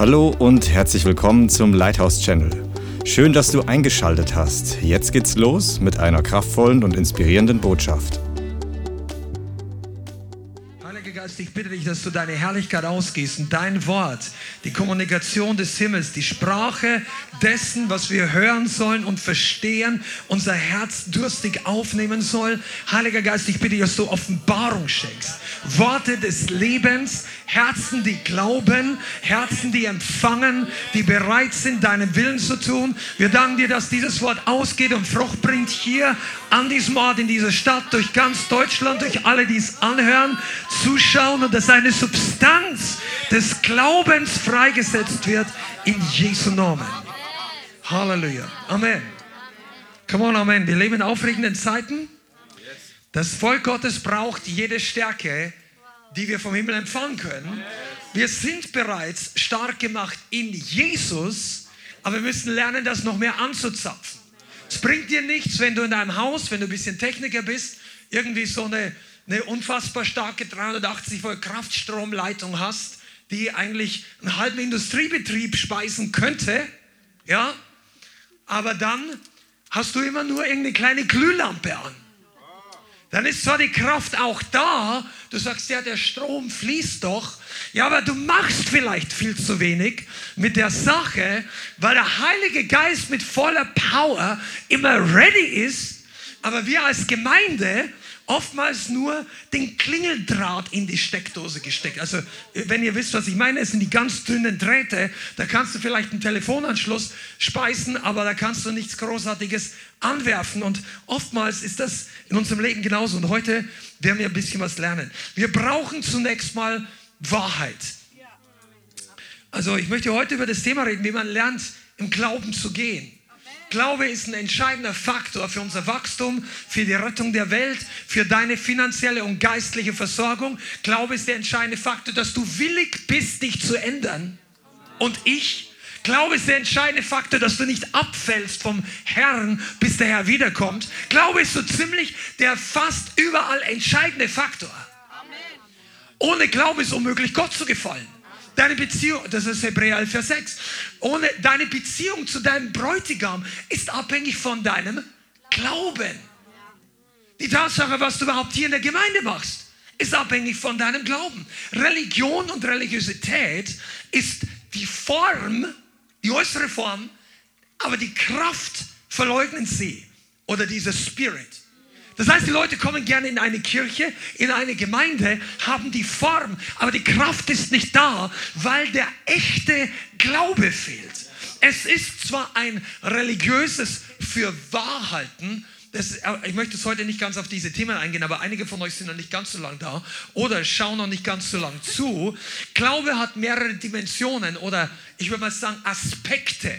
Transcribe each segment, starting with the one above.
Hallo und herzlich willkommen zum Lighthouse Channel. Schön, dass du eingeschaltet hast. Jetzt geht's los mit einer kraftvollen und inspirierenden Botschaft. Heiliger Geist, ich bitte dich, dass du deine Herrlichkeit ausgießt und dein Wort, die Kommunikation des Himmels, die Sprache dessen, was wir hören sollen und verstehen, unser Herz durstig aufnehmen soll. Heiliger Geist, ich bitte dich, dass du Offenbarung schenkst. Worte des Lebens, Herzen, die glauben, Herzen, die empfangen, die bereit sind, deinen Willen zu tun. Wir danken dir, dass dieses Wort ausgeht und Frucht bringt hier an diesem Ort, in dieser Stadt, durch ganz Deutschland, durch alle, die es anhören, zuschauen und dass eine Substanz des Glaubens freigesetzt wird in Jesu Namen. Halleluja. Amen. Come on, Amen. Wir leben in aufregenden Zeiten. Das Volk Gottes braucht jede Stärke, die wir vom Himmel empfangen können. Wir sind bereits stark gemacht in Jesus, aber wir müssen lernen, das noch mehr anzuzapfen. Es bringt dir nichts, wenn du in deinem Haus, wenn du ein bisschen Techniker bist, irgendwie so eine, eine unfassbar starke 380 Volt Kraftstromleitung hast, die eigentlich einen halben Industriebetrieb speisen könnte, ja, aber dann hast du immer nur irgendeine kleine Glühlampe an dann ist zwar die Kraft auch da, du sagst ja, der Strom fließt doch, ja, aber du machst vielleicht viel zu wenig mit der Sache, weil der Heilige Geist mit voller Power immer ready ist, aber wir als Gemeinde oftmals nur den Klingeldraht in die Steckdose gesteckt. Also, wenn ihr wisst, was ich meine, es sind die ganz dünnen Drähte. Da kannst du vielleicht einen Telefonanschluss speisen, aber da kannst du nichts Großartiges anwerfen. Und oftmals ist das in unserem Leben genauso. Und heute werden wir ein bisschen was lernen. Wir brauchen zunächst mal Wahrheit. Also, ich möchte heute über das Thema reden, wie man lernt, im Glauben zu gehen. Glaube ist ein entscheidender Faktor für unser Wachstum, für die Rettung der Welt, für deine finanzielle und geistliche Versorgung. Glaube ist der entscheidende Faktor, dass du willig bist, dich zu ändern. Und ich Glaube ist der entscheidende Faktor, dass du nicht abfällst vom Herrn, bis der Herr wiederkommt. Glaube ist so ziemlich der fast überall entscheidende Faktor. Ohne Glaube ist unmöglich, Gott zu gefallen. Deine Beziehung, das ist Hebräer 11, Vers 6. Ohne deine Beziehung zu deinem Bräutigam ist abhängig von deinem Glauben. Die Tatsache, was du überhaupt hier in der Gemeinde machst, ist abhängig von deinem Glauben. Religion und Religiosität ist die Form, die äußere Form, aber die Kraft verleugnen sie oder dieser Spirit. Das heißt, die Leute kommen gerne in eine Kirche, in eine Gemeinde, haben die Form, aber die Kraft ist nicht da, weil der echte Glaube fehlt. Es ist zwar ein religiöses Fürwahrhalten, das, äh, ich möchte es heute nicht ganz auf diese Themen eingehen, aber einige von euch sind noch nicht ganz so lang da oder schauen noch nicht ganz so lang zu. Glaube hat mehrere Dimensionen oder ich würde mal sagen Aspekte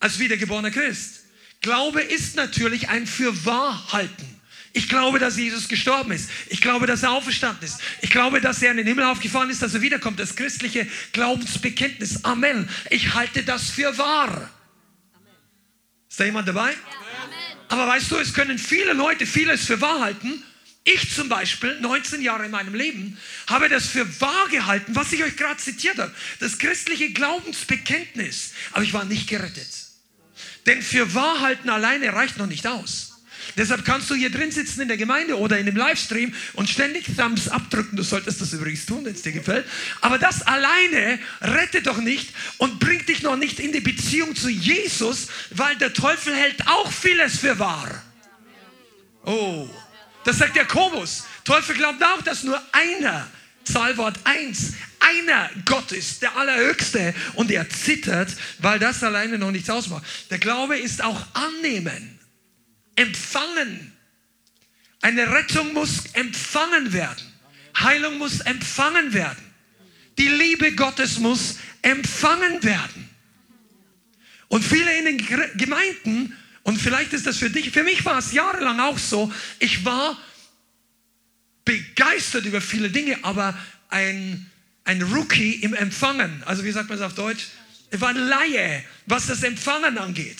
als wiedergeborener Christ. Glaube ist natürlich ein Fürwahrhalten. Ich glaube, dass Jesus gestorben ist. Ich glaube, dass er auferstanden ist. Ich glaube, dass er in den Himmel aufgefahren ist, dass er wiederkommt. Das christliche Glaubensbekenntnis. Amen. Ich halte das für wahr. Ist da jemand dabei? Aber weißt du, es können viele Leute vieles für wahr halten. Ich zum Beispiel, 19 Jahre in meinem Leben, habe das für wahr gehalten, was ich euch gerade zitiert habe. Das christliche Glaubensbekenntnis. Aber ich war nicht gerettet. Denn für Wahrhalten alleine reicht noch nicht aus. Deshalb kannst du hier drin sitzen in der Gemeinde oder in dem Livestream und ständig Thumbs abdrücken. Du solltest das übrigens tun, wenn es dir gefällt. Aber das alleine rettet doch nicht und bringt dich noch nicht in die Beziehung zu Jesus, weil der Teufel hält auch vieles für wahr. Oh, das sagt Jakobus. Teufel glaubt auch, dass nur einer, Zahlwort 1, einer Gott ist, der Allerhöchste. Und er zittert, weil das alleine noch nichts ausmacht. Der Glaube ist auch annehmen, empfangen. Eine Rettung muss empfangen werden. Heilung muss empfangen werden. Die Liebe Gottes muss empfangen werden. Und viele in den Gemeinden, und vielleicht ist das für dich, für mich war es jahrelang auch so, ich war begeistert über viele Dinge, aber ein ein Rookie im Empfangen. Also wie sagt man es auf Deutsch? Er war ein Laie, was das Empfangen angeht.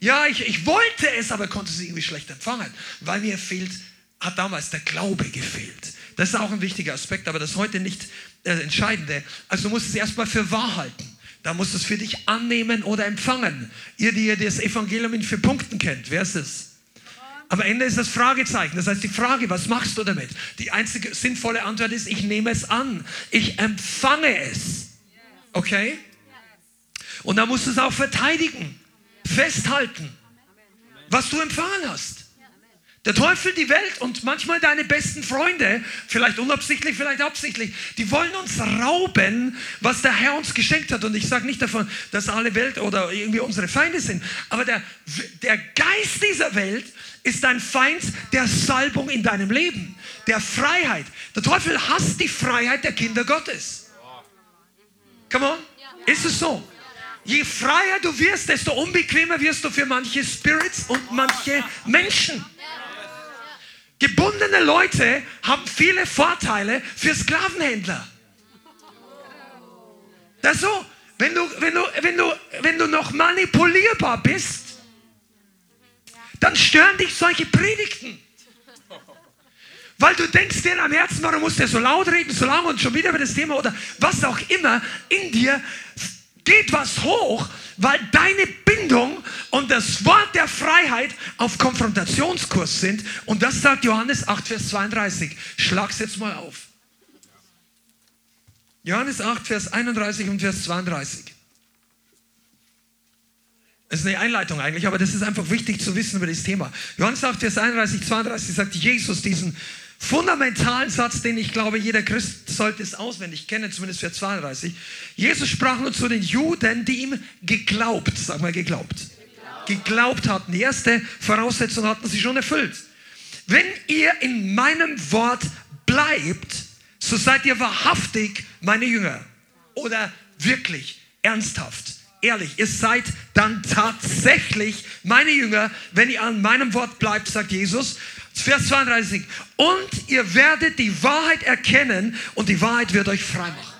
Ja, ich, ich wollte es, aber konnte es irgendwie schlecht empfangen, weil mir fehlt, hat damals der Glaube gefehlt. Das ist auch ein wichtiger Aspekt, aber das ist heute nicht das Entscheidende. Also du musst es erstmal für wahr halten. Da musst du es für dich annehmen oder empfangen. Ihr, die ihr das Evangelium in vier Punkten kennt, wer ist es? Am Ende ist das Fragezeichen. Das heißt, die Frage, was machst du damit? Die einzige sinnvolle Antwort ist, ich nehme es an. Ich empfange es. Okay? Und dann musst du es auch verteidigen, festhalten, was du empfangen hast. Der Teufel, die Welt und manchmal deine besten Freunde, vielleicht unabsichtlich, vielleicht absichtlich, die wollen uns rauben, was der Herr uns geschenkt hat. Und ich sage nicht davon, dass alle Welt oder irgendwie unsere Feinde sind, aber der, der Geist dieser Welt ist ein Feind der Salbung in deinem Leben, der Freiheit. Der Teufel hasst die Freiheit der Kinder Gottes. Come on, ist es so? Je freier du wirst, desto unbequemer wirst du für manche Spirits und manche Menschen. Gebundene Leute haben viele Vorteile für Sklavenhändler. Das so, wenn du, wenn, du, wenn, du, wenn du noch manipulierbar bist, dann stören dich solche Predigten. Weil du denkst dir am Herzen, warum muss der so laut reden, so lange und schon wieder über das Thema oder was auch immer in dir geht was hoch, weil deine Bindung und das Wort der Freiheit auf Konfrontationskurs sind. Und das sagt Johannes 8, Vers 32. Schlag's jetzt mal auf. Johannes 8, Vers 31 und Vers 32. Das ist eine Einleitung eigentlich, aber das ist einfach wichtig zu wissen über das Thema. Johannes 8, Vers 31, 32 sagt Jesus diesen fundamentalen Satz, den ich glaube, jeder Christ sollte es auswendig kennen, zumindest für 32. Jesus sprach nur zu den Juden, die ihm geglaubt, sag mal geglaubt, geglaubt, hatten. Die erste Voraussetzung hatten sie schon erfüllt. Wenn ihr in meinem Wort bleibt, so seid ihr wahrhaftig meine Jünger. Oder wirklich, ernsthaft, ehrlich, ihr seid dann tatsächlich meine Jünger, wenn ihr an meinem Wort bleibt, sagt Jesus. Vers 32. Und ihr werdet die Wahrheit erkennen und die Wahrheit wird euch frei machen.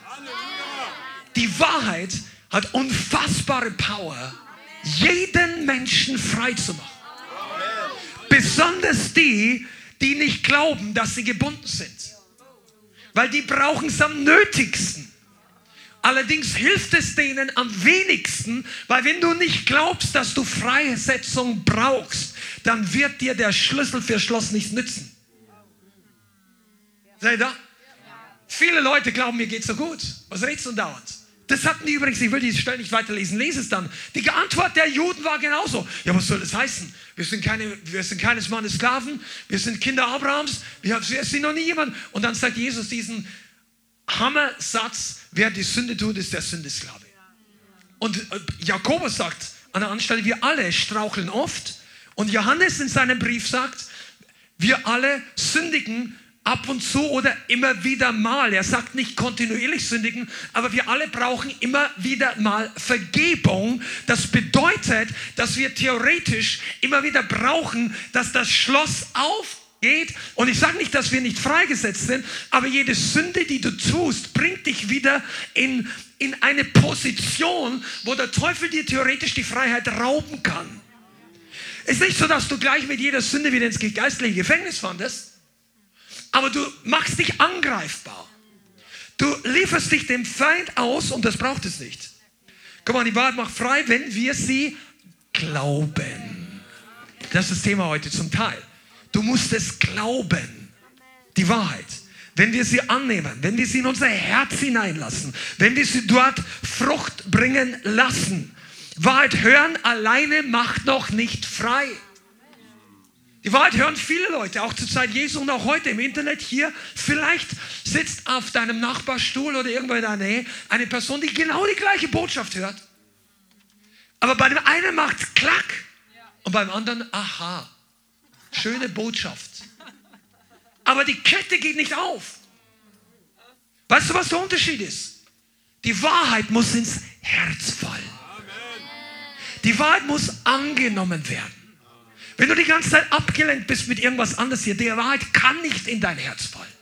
Die Wahrheit hat unfassbare Power, jeden Menschen frei zu machen. Besonders die, die nicht glauben, dass sie gebunden sind. Weil die brauchen es am nötigsten. Allerdings hilft es denen am wenigsten, weil wenn du nicht glaubst, dass du Freisetzung brauchst, dann wird dir der Schlüssel für Schloss nichts nützen. Seid ihr da? Viele Leute glauben, mir geht so gut. Was redest du dauernd? Das hatten die übrigens, ich will die Stelle nicht weiterlesen, lese es dann. Die Antwort der Juden war genauso. Ja, was soll das heißen? Wir sind, keine, wir sind keines Mannes Sklaven, wir sind Kinder Abrahams, wir sind noch nie jemand. Und dann sagt Jesus diesen Hammersatz, wer die Sünde tut, ist der Sündesklave. Und äh, Jakobus sagt an der Anstelle, wir alle straucheln oft. Und Johannes in seinem Brief sagt, wir alle sündigen ab und zu oder immer wieder mal. Er sagt nicht kontinuierlich sündigen, aber wir alle brauchen immer wieder mal Vergebung. Das bedeutet, dass wir theoretisch immer wieder brauchen, dass das Schloss auf geht. Und ich sage nicht, dass wir nicht freigesetzt sind, aber jede Sünde, die du tust, bringt dich wieder in, in eine Position, wo der Teufel dir theoretisch die Freiheit rauben kann. Es ist nicht so, dass du gleich mit jeder Sünde wieder ins geistliche Gefängnis fandest, aber du machst dich angreifbar. Du lieferst dich dem Feind aus und das braucht es nicht. Guck mal, die Wahrheit macht frei, wenn wir sie glauben. Das ist das Thema heute zum Teil. Du musst es glauben. Die Wahrheit. Wenn wir sie annehmen, wenn wir sie in unser Herz hineinlassen, wenn wir sie dort Frucht bringen lassen. Wahrheit hören alleine macht noch nicht frei. Die Wahrheit hören viele Leute, auch zur Zeit Jesu und auch heute im Internet hier. Vielleicht sitzt auf deinem Nachbarstuhl oder irgendwo in der Nähe eine Person, die genau die gleiche Botschaft hört. Aber bei dem einen macht es klack und beim anderen aha. Schöne Botschaft. Aber die Kette geht nicht auf. Weißt du, was der Unterschied ist? Die Wahrheit muss ins Herz fallen. Die Wahrheit muss angenommen werden. Wenn du die ganze Zeit abgelenkt bist mit irgendwas anderes hier, die Wahrheit kann nicht in dein Herz fallen.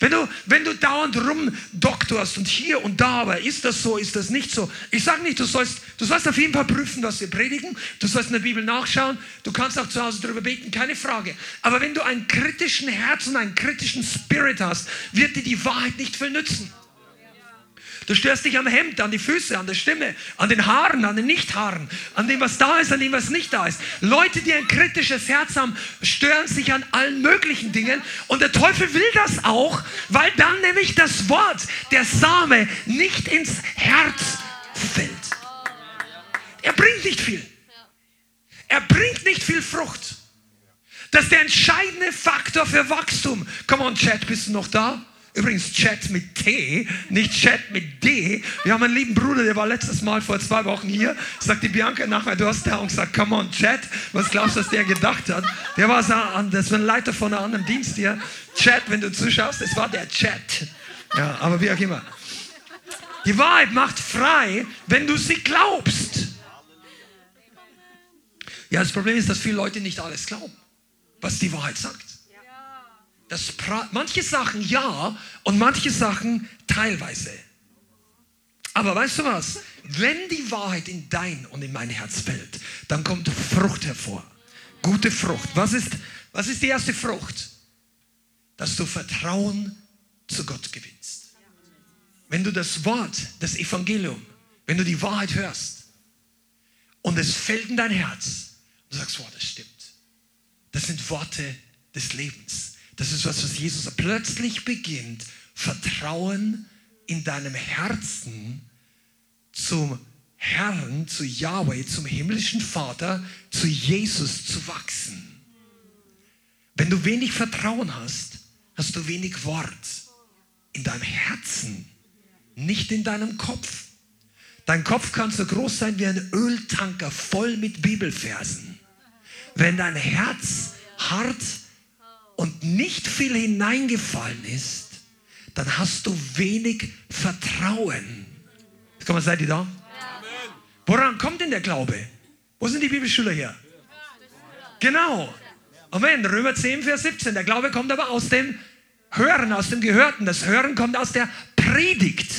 Wenn du, wenn du dauernd rumdoktorst und hier und da, aber ist das so, ist das nicht so? Ich sage nicht, du sollst, du sollst auf jeden Fall prüfen, was wir predigen. Du sollst in der Bibel nachschauen. Du kannst auch zu Hause darüber beten, keine Frage. Aber wenn du einen kritischen Herz und einen kritischen Spirit hast, wird dir die Wahrheit nicht viel nützen. Du störst dich am Hemd, an die Füße, an der Stimme, an den Haaren, an den Nichthaaren, an dem, was da ist, an dem, was nicht da ist. Leute, die ein kritisches Herz haben, stören sich an allen möglichen Dingen. Und der Teufel will das auch, weil dann nämlich das Wort, der Same, nicht ins Herz fällt. Er bringt nicht viel. Er bringt nicht viel Frucht. Das ist der entscheidende Faktor für Wachstum. Come on, Chat, bist du noch da? Übrigens Chat mit T, nicht Chat mit D. Wir haben einen lieben Bruder, der war letztes Mal vor zwei Wochen hier. Sagt die Bianca nachher, du hast da und gesagt, come on, Chat. Was glaubst du, was der gedacht hat? Der war so, das ein Leiter von einem anderen Dienst hier. Chat, wenn du zuschaust, das war der Chat. Ja, aber wie auch immer. Die Wahrheit macht frei, wenn du sie glaubst. Ja, das Problem ist, dass viele Leute nicht alles glauben was die Wahrheit sagt. Das manche Sachen ja und manche Sachen teilweise. Aber weißt du was? Wenn die Wahrheit in dein und in mein Herz fällt, dann kommt Frucht hervor. Gute Frucht. Was ist, was ist die erste Frucht? Dass du Vertrauen zu Gott gewinnst. Wenn du das Wort, das Evangelium, wenn du die Wahrheit hörst und es fällt in dein Herz, du sagst, wow, das stimmt. Das sind Worte des Lebens. Das ist was, was Jesus plötzlich beginnt, Vertrauen in deinem Herzen zum Herrn, zu Yahweh, zum himmlischen Vater, zu Jesus zu wachsen. Wenn du wenig Vertrauen hast, hast du wenig Wort in deinem Herzen, nicht in deinem Kopf. Dein Kopf kann so groß sein wie ein Öltanker voll mit Bibelversen. Wenn dein Herz hart und nicht viel hineingefallen ist, dann hast du wenig Vertrauen. Komm seid ihr da? Woran kommt denn der Glaube? Wo sind die Bibelschüler hier? Genau. Amen. Römer 10, Vers 17. Der Glaube kommt aber aus dem Hören, aus dem Gehörten. Das Hören kommt aus der Predigt,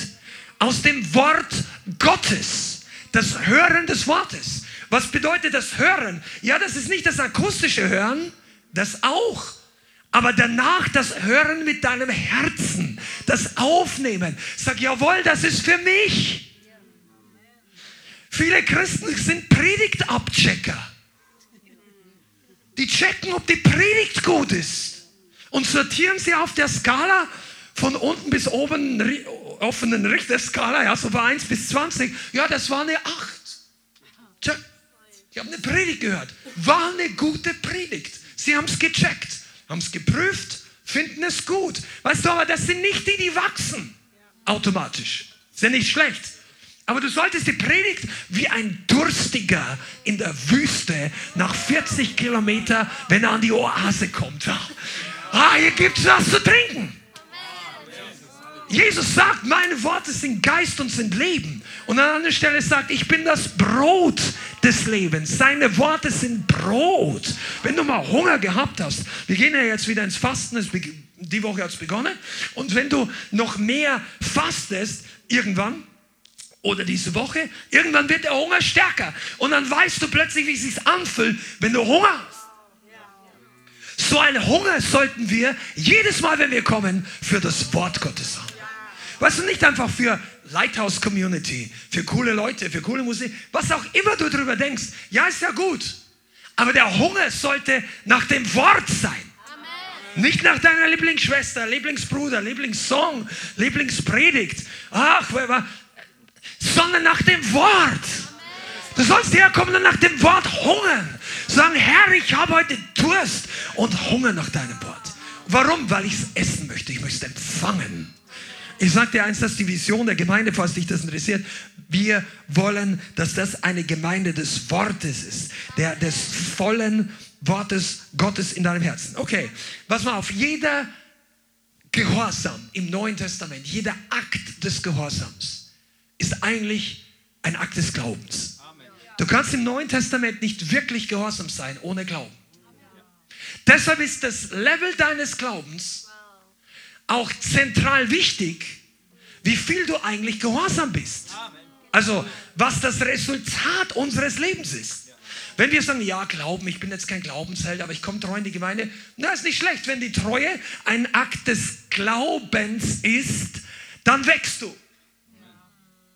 aus dem Wort Gottes. Das Hören des Wortes. Was bedeutet das Hören? Ja, das ist nicht das akustische Hören, das auch. Aber danach das Hören mit deinem Herzen, das Aufnehmen. Sag, jawohl, das ist für mich. Viele Christen sind Predigtabchecker. Die checken, ob die Predigt gut ist und sortieren sie auf der Skala von unten bis oben, offenen Richterskala, ja, so bei 1 bis 20. Ja, das war eine 8. Check. Ich habe eine Predigt gehört. War eine gute Predigt. Sie haben es gecheckt, haben es geprüft, finden es gut. Weißt du, aber das sind nicht die, die wachsen. Automatisch. Ist ja nicht schlecht. Aber du solltest die Predigt wie ein Durstiger in der Wüste nach 40 Kilometern, wenn er an die Oase kommt. Ah, hier gibt es was zu trinken. Jesus sagt, meine Worte sind Geist und sind Leben. Und an anderer Stelle sagt, ich bin das Brot des Lebens. Seine Worte sind Brot. Wenn du mal Hunger gehabt hast, wir gehen ja jetzt wieder ins Fasten, die Woche hat es begonnen. Und wenn du noch mehr fastest, irgendwann, oder diese Woche, irgendwann wird der Hunger stärker. Und dann weißt du plötzlich, wie es sich anfühlt, wenn du Hunger hast. So einen Hunger sollten wir jedes Mal, wenn wir kommen, für das Wort Gottes haben. Weißt du, nicht einfach für Lighthouse Community, für coole Leute, für coole Musik, was auch immer du darüber denkst. Ja, ist ja gut. Aber der Hunger sollte nach dem Wort sein. Nicht nach deiner Lieblingsschwester, Lieblingsbruder, Lieblingssong, Lieblingspredigt. Ach, sondern nach dem Wort. Du sollst herkommen und nach dem Wort hungern. Sagen, Herr, ich habe heute Durst und Hunger nach deinem Wort. Warum? Weil ich es essen möchte. Ich möchte es empfangen. Ich sage dir eins, das ist die Vision der Gemeinde, falls dich das interessiert. Wir wollen, dass das eine Gemeinde des Wortes ist, der, des vollen Wortes Gottes in deinem Herzen. Okay, was mal auf, jeder Gehorsam im Neuen Testament, jeder Akt des Gehorsams ist eigentlich ein Akt des Glaubens. Du kannst im Neuen Testament nicht wirklich gehorsam sein ohne Glauben. Deshalb ist das Level deines Glaubens auch zentral wichtig, wie viel du eigentlich gehorsam bist. Also, was das Resultat unseres Lebens ist. Wenn wir sagen, ja, Glauben, ich bin jetzt kein Glaubensheld, aber ich komme treu in die Gemeinde, na, ist nicht schlecht. Wenn die Treue ein Akt des Glaubens ist, dann wächst du.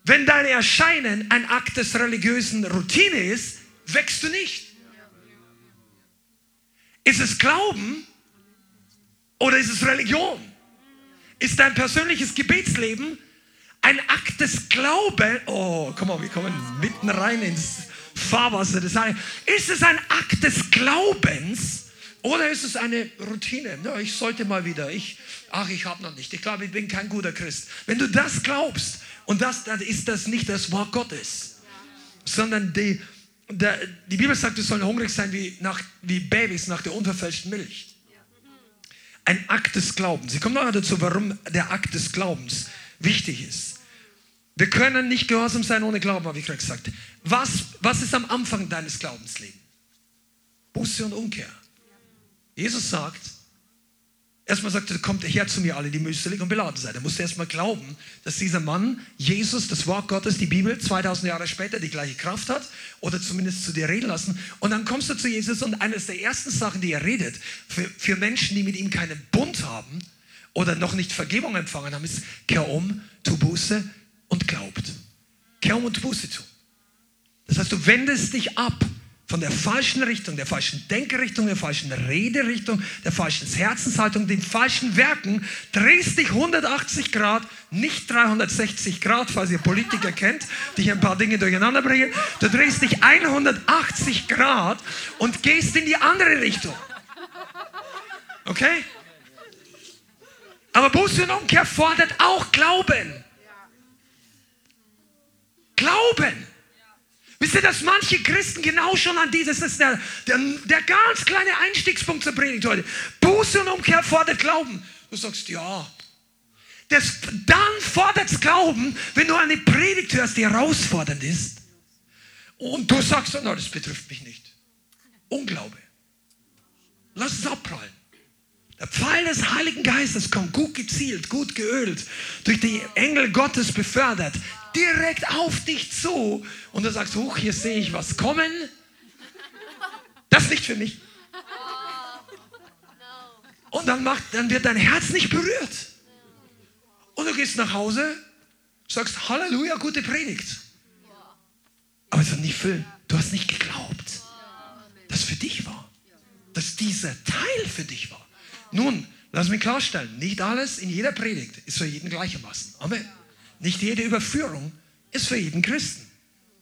Wenn dein Erscheinen ein Akt des religiösen Routine ist, wächst du nicht. Ist es Glauben oder ist es Religion? Ist dein persönliches Gebetsleben ein Akt des Glaubens? Oh, komm mal, wir kommen mitten rein ins Fahrwasser des Heiligen. Ist es ein Akt des Glaubens oder ist es eine Routine? Ja, ich sollte mal wieder. Ich, ach, ich habe noch nicht. Ich glaube, ich bin kein guter Christ. Wenn du das glaubst und das, dann ist das nicht das Wort Gottes, sondern die, die Bibel sagt, wir sollen hungrig sein wie, nach, wie Babys nach der unverfälschten Milch. Ein Akt des Glaubens. Ich komme noch dazu, warum der Akt des Glaubens wichtig ist. Wir können nicht gehorsam sein ohne Glauben, habe ich gerade gesagt. Was, was ist am Anfang deines Glaubenslebens? Buße und Umkehr. Jesus sagt, erstmal sagt er, kommt her zu mir alle, die mühselig und beladen seid. Er musste erstmal glauben, dass dieser Mann, Jesus, das Wort Gottes, die Bibel, 2000 Jahre später die gleiche Kraft hat oder zumindest zu dir reden lassen. Und dann kommst du zu Jesus und eines der ersten Sachen, die er redet, für, für Menschen, die mit ihm keinen Bund haben oder noch nicht Vergebung empfangen haben, ist, kehr um, tu Buße und glaubt. Kehr um und Buße tu. Das heißt, du wendest dich ab von der falschen Richtung, der falschen Denkrichtung, der falschen Rederichtung, der falschen Herzenshaltung, den falschen Werken, drehst dich 180 Grad, nicht 360 Grad, falls ihr Politiker kennt, die hier ein paar Dinge durcheinander bringen. Du drehst dich 180 Grad und gehst in die andere Richtung. Okay? Aber Buße und Umkehr fordert auch Glauben. Glauben. Wisst ihr, dass manche Christen genau schon an dieses, das ist der, der, der ganz kleine Einstiegspunkt zur Predigt heute. Buße und Umkehr fordert Glauben. Du sagst, ja. Das, dann fordert es Glauben, wenn du eine Predigt hörst, die herausfordernd ist. Und du sagst, no, das betrifft mich nicht. Unglaube. Lass es abprallen. Der Pfeil des Heiligen Geistes kommt gut gezielt, gut geölt, durch die Engel Gottes befördert, direkt auf dich zu und du sagst, hoch, hier sehe ich was kommen. Das ist nicht für mich. Und dann, macht, dann wird dein Herz nicht berührt. Und du gehst nach Hause, sagst Halleluja, gute Predigt. Aber es wird nicht füllen. Du hast nicht geglaubt, dass für dich war. Dass dieser Teil für dich war. Nun, lass mich klarstellen, nicht alles in jeder Predigt ist für jeden gleichermaßen. Amen. Nicht jede Überführung ist für jeden Christen.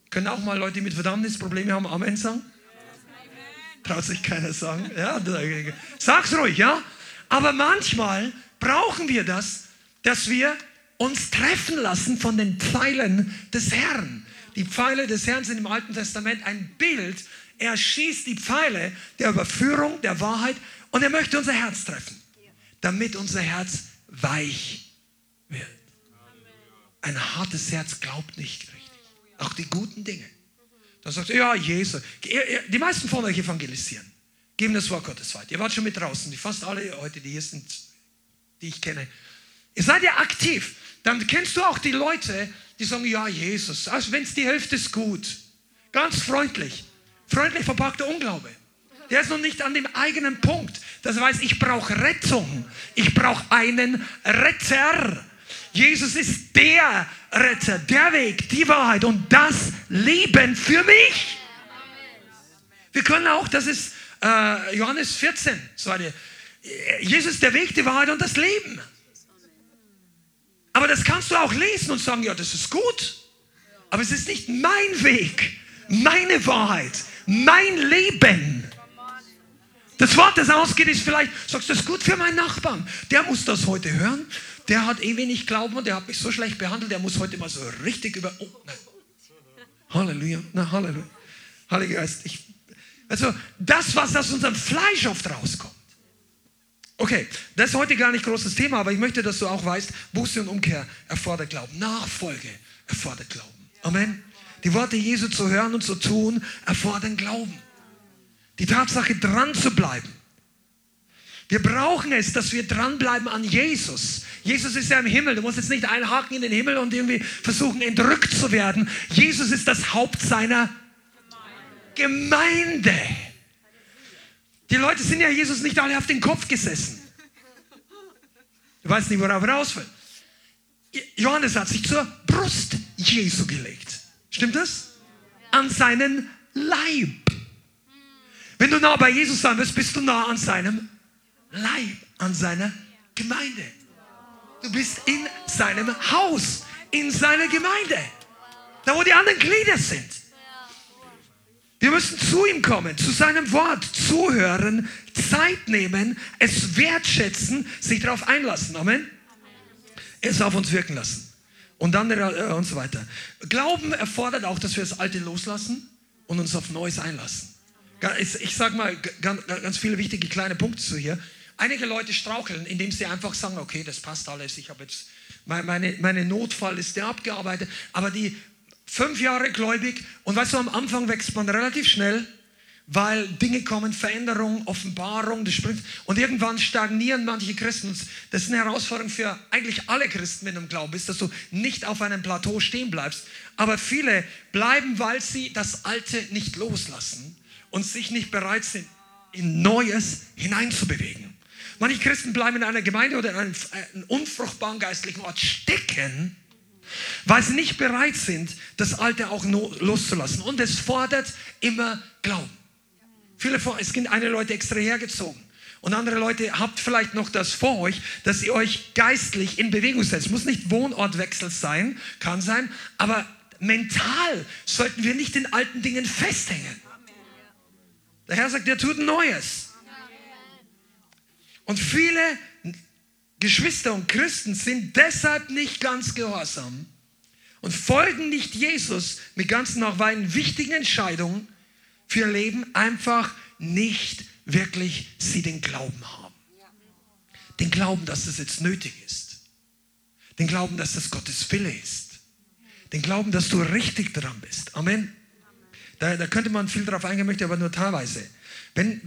Können auch mal Leute, die mit Verdammnisprobleme haben, Amen sagen? Traut sich keiner sagen. Ja, sag's ruhig, ja? Aber manchmal brauchen wir das, dass wir uns treffen lassen von den Pfeilen des Herrn. Die Pfeile des Herrn sind im Alten Testament ein Bild. Er schießt die Pfeile der Überführung, der Wahrheit und er möchte unser Herz treffen, damit unser Herz weich wird. Ein hartes Herz glaubt nicht richtig. Auch die guten Dinge. Dann sagt er, ja, Jesus. Die meisten von euch evangelisieren. Geben das Wort Gottes weiter. Ihr wart schon mit draußen. Fast alle heute, die hier sind, die ich kenne. Ihr seid ja aktiv. Dann kennst du auch die Leute, die sagen, ja, Jesus. Also wenn es die Hälfte ist, gut. Ganz freundlich. Freundlich verpackter Unglaube. Der ist noch nicht an dem eigenen Punkt. Das heißt, ich brauche Rettung. Ich brauche einen Retter. Jesus ist der Retter, der Weg, die Wahrheit und das Leben für mich. Wir können auch, das ist äh, Johannes 14, so eine, Jesus ist der Weg, die Wahrheit und das Leben. Aber das kannst du auch lesen und sagen, ja, das ist gut. Aber es ist nicht mein Weg, meine Wahrheit, mein Leben. Das Wort, das ausgeht, ist vielleicht, sagst du, das ist gut für meinen Nachbarn. Der muss das heute hören der hat eh wenig Glauben und der hat mich so schlecht behandelt, der muss heute mal so richtig über. Oh, nein. Halleluja, na Halleluja. Heiliger Geist, ich, also das, was aus unserem Fleisch oft rauskommt. Okay, das ist heute gar nicht großes Thema, aber ich möchte, dass du auch weißt, Buße und Umkehr erfordert Glauben. Nachfolge erfordert Glauben. Amen. Die Worte Jesu zu hören und zu tun erfordern Glauben. Die Tatsache, dran zu bleiben. Wir brauchen es, dass wir dranbleiben an Jesus. Jesus ist ja im Himmel. Du musst jetzt nicht einhaken in den Himmel und irgendwie versuchen, entrückt zu werden. Jesus ist das Haupt seiner Gemeinde. Die Leute sind ja Jesus nicht alle auf den Kopf gesessen. Du weißt nicht, worauf er raus will. Johannes hat sich zur Brust Jesu gelegt. Stimmt das? An seinen Leib. Wenn du nah bei Jesus sein willst, bist du nah an seinem Leib, an seiner Gemeinde. Du bist in seinem Haus, in seiner Gemeinde. Da, wo die anderen Glieder sind. Wir müssen zu ihm kommen, zu seinem Wort, zuhören, Zeit nehmen, es wertschätzen, sich darauf einlassen. Amen. Es auf uns wirken lassen. Und dann äh, und so weiter. Glauben erfordert auch, dass wir das Alte loslassen und uns auf Neues einlassen. Ich sage mal ganz viele wichtige kleine Punkte zu hier. Einige Leute straucheln, indem sie einfach sagen, okay, das passt alles, ich habe jetzt, meine, meine Notfall ist der abgearbeitet, aber die fünf Jahre gläubig und weißt du, am Anfang wächst man relativ schnell, weil Dinge kommen, Veränderung, Offenbarung, das springt und irgendwann stagnieren manche Christen. Das ist eine Herausforderung für eigentlich alle Christen, wenn du im Glauben bist, dass du nicht auf einem Plateau stehen bleibst. Aber viele bleiben, weil sie das Alte nicht loslassen und sich nicht bereit sind, in Neues hineinzubewegen. Manche Christen bleiben in einer Gemeinde oder in einem, einem unfruchtbaren geistlichen Ort stecken, weil sie nicht bereit sind, das Alte auch loszulassen. Und es fordert immer Glauben. Viele vor, es sind eine Leute extra hergezogen. Und andere Leute habt vielleicht noch das vor euch, dass ihr euch geistlich in Bewegung setzt. Muss nicht Wohnortwechsel sein, kann sein, aber mental sollten wir nicht in alten Dingen festhängen. Der Herr sagt, er tut Neues. Und viele Geschwister und Christen sind deshalb nicht ganz gehorsam und folgen nicht Jesus mit ganzen auch weiten wichtigen Entscheidungen für ihr Leben, einfach nicht wirklich sie den Glauben haben. Den Glauben, dass es jetzt nötig ist. Den Glauben, dass das Gottes Wille ist. Den Glauben, dass du richtig dran bist. Amen. Da, da könnte man viel drauf eingehen, möchte aber nur teilweise. Wenn,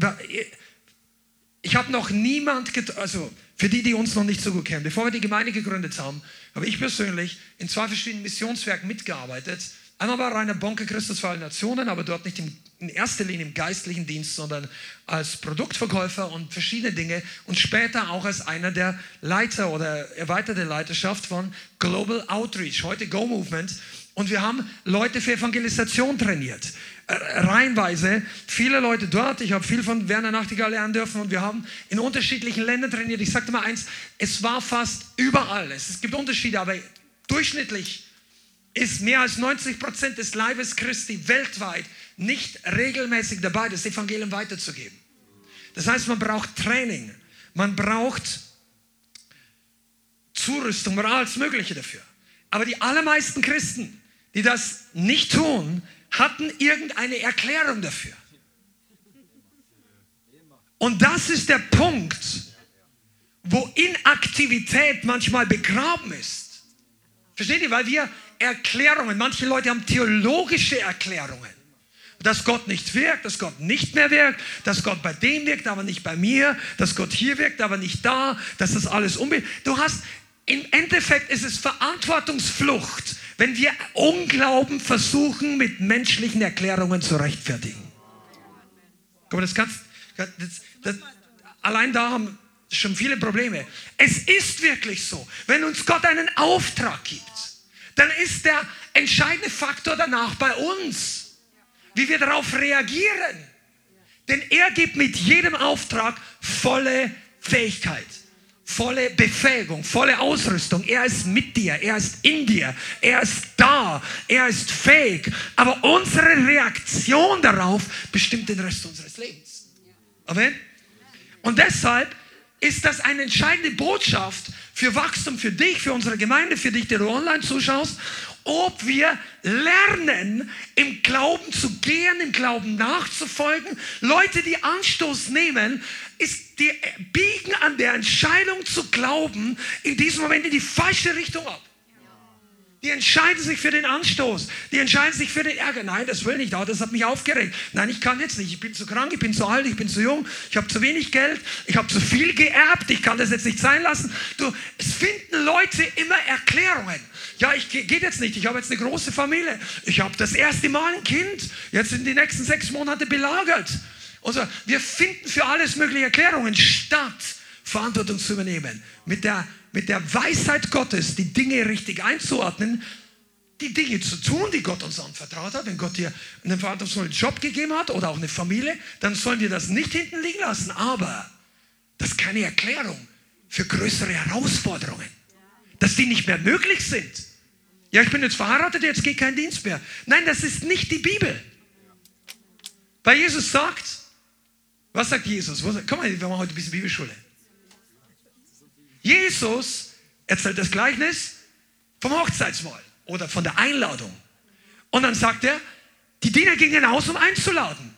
ich habe noch niemand, also für die, die uns noch nicht so gut kennen, bevor wir die Gemeinde gegründet haben, habe ich persönlich in zwei verschiedenen Missionswerken mitgearbeitet. Einmal bei Rainer Bonke, Christus für alle Nationen, aber dort nicht im, in erster Linie im geistlichen Dienst, sondern als Produktverkäufer und verschiedene Dinge und später auch als einer der Leiter oder erweiterte Leiterschaft von Global Outreach, heute Go Movement. Und wir haben Leute für Evangelisation trainiert. Äh, reihenweise viele Leute dort. Ich habe viel von Werner Nachtigall lernen dürfen und wir haben in unterschiedlichen Ländern trainiert. Ich sagte mal eins, es war fast überall. Es gibt Unterschiede, aber durchschnittlich ist mehr als 90 Prozent des Leibes Christi weltweit nicht regelmäßig dabei, das Evangelium weiterzugeben. Das heißt, man braucht Training, man braucht Zurüstung, alles Mögliche dafür. Aber die allermeisten Christen, die das nicht tun, hatten irgendeine Erklärung dafür. Und das ist der Punkt, wo Inaktivität manchmal begraben ist. Versteht ihr? Weil wir Erklärungen, manche Leute haben theologische Erklärungen. Dass Gott nicht wirkt, dass Gott nicht mehr wirkt, dass Gott bei dem wirkt, aber nicht bei mir, dass Gott hier wirkt, aber nicht da, dass das alles umgeht. Du hast, im Endeffekt ist es Verantwortungsflucht wenn wir Unglauben versuchen, mit menschlichen Erklärungen zu rechtfertigen. Guck mal, das kannst, das, das, allein da haben schon viele Probleme. Es ist wirklich so, wenn uns Gott einen Auftrag gibt, dann ist der entscheidende Faktor danach bei uns, wie wir darauf reagieren. Denn er gibt mit jedem Auftrag volle Fähigkeit volle Befähigung, volle Ausrüstung. Er ist mit dir, er ist in dir, er ist da, er ist fähig. Aber unsere Reaktion darauf bestimmt den Rest unseres Lebens. Amen. Und deshalb ist das eine entscheidende Botschaft für Wachstum, für dich, für unsere Gemeinde, für dich, der du online zuschaust ob wir lernen, im Glauben zu gehen, im Glauben nachzufolgen. Leute, die Anstoß nehmen, ist die biegen an der Entscheidung zu glauben in diesem Moment in die falsche Richtung ab. Die entscheiden sich für den Anstoß. Die entscheiden sich für den Ärger. Nein, das will nicht. Das hat mich aufgeregt. Nein, ich kann jetzt nicht. Ich bin zu krank, ich bin zu alt, ich bin zu jung, ich habe zu wenig Geld, ich habe zu viel geerbt, ich kann das jetzt nicht sein lassen. Du, es finden Leute immer Erklärungen. Ja, ich geht jetzt nicht. Ich habe jetzt eine große Familie. Ich habe das erste Mal ein Kind. Jetzt sind die nächsten sechs Monate belagert. Also, wir finden für alles mögliche Erklärungen, statt Verantwortung zu übernehmen. Mit der, mit der Weisheit Gottes die Dinge richtig einzuordnen, die Dinge zu tun, die Gott uns anvertraut hat. Wenn Gott dir einen verantwortungsvollen Job gegeben hat oder auch eine Familie, dann sollen wir das nicht hinten liegen lassen. Aber das ist keine Erklärung für größere Herausforderungen, dass die nicht mehr möglich sind. Ja, ich bin jetzt verheiratet, jetzt geht kein Dienst mehr. Nein, das ist nicht die Bibel. Weil Jesus sagt, was sagt Jesus? Komm mal, wir machen heute ein bisschen Bibelschule. Jesus erzählt das Gleichnis vom Hochzeitsmahl oder von der Einladung. Und dann sagt er, die Diener gingen aus, um einzuladen.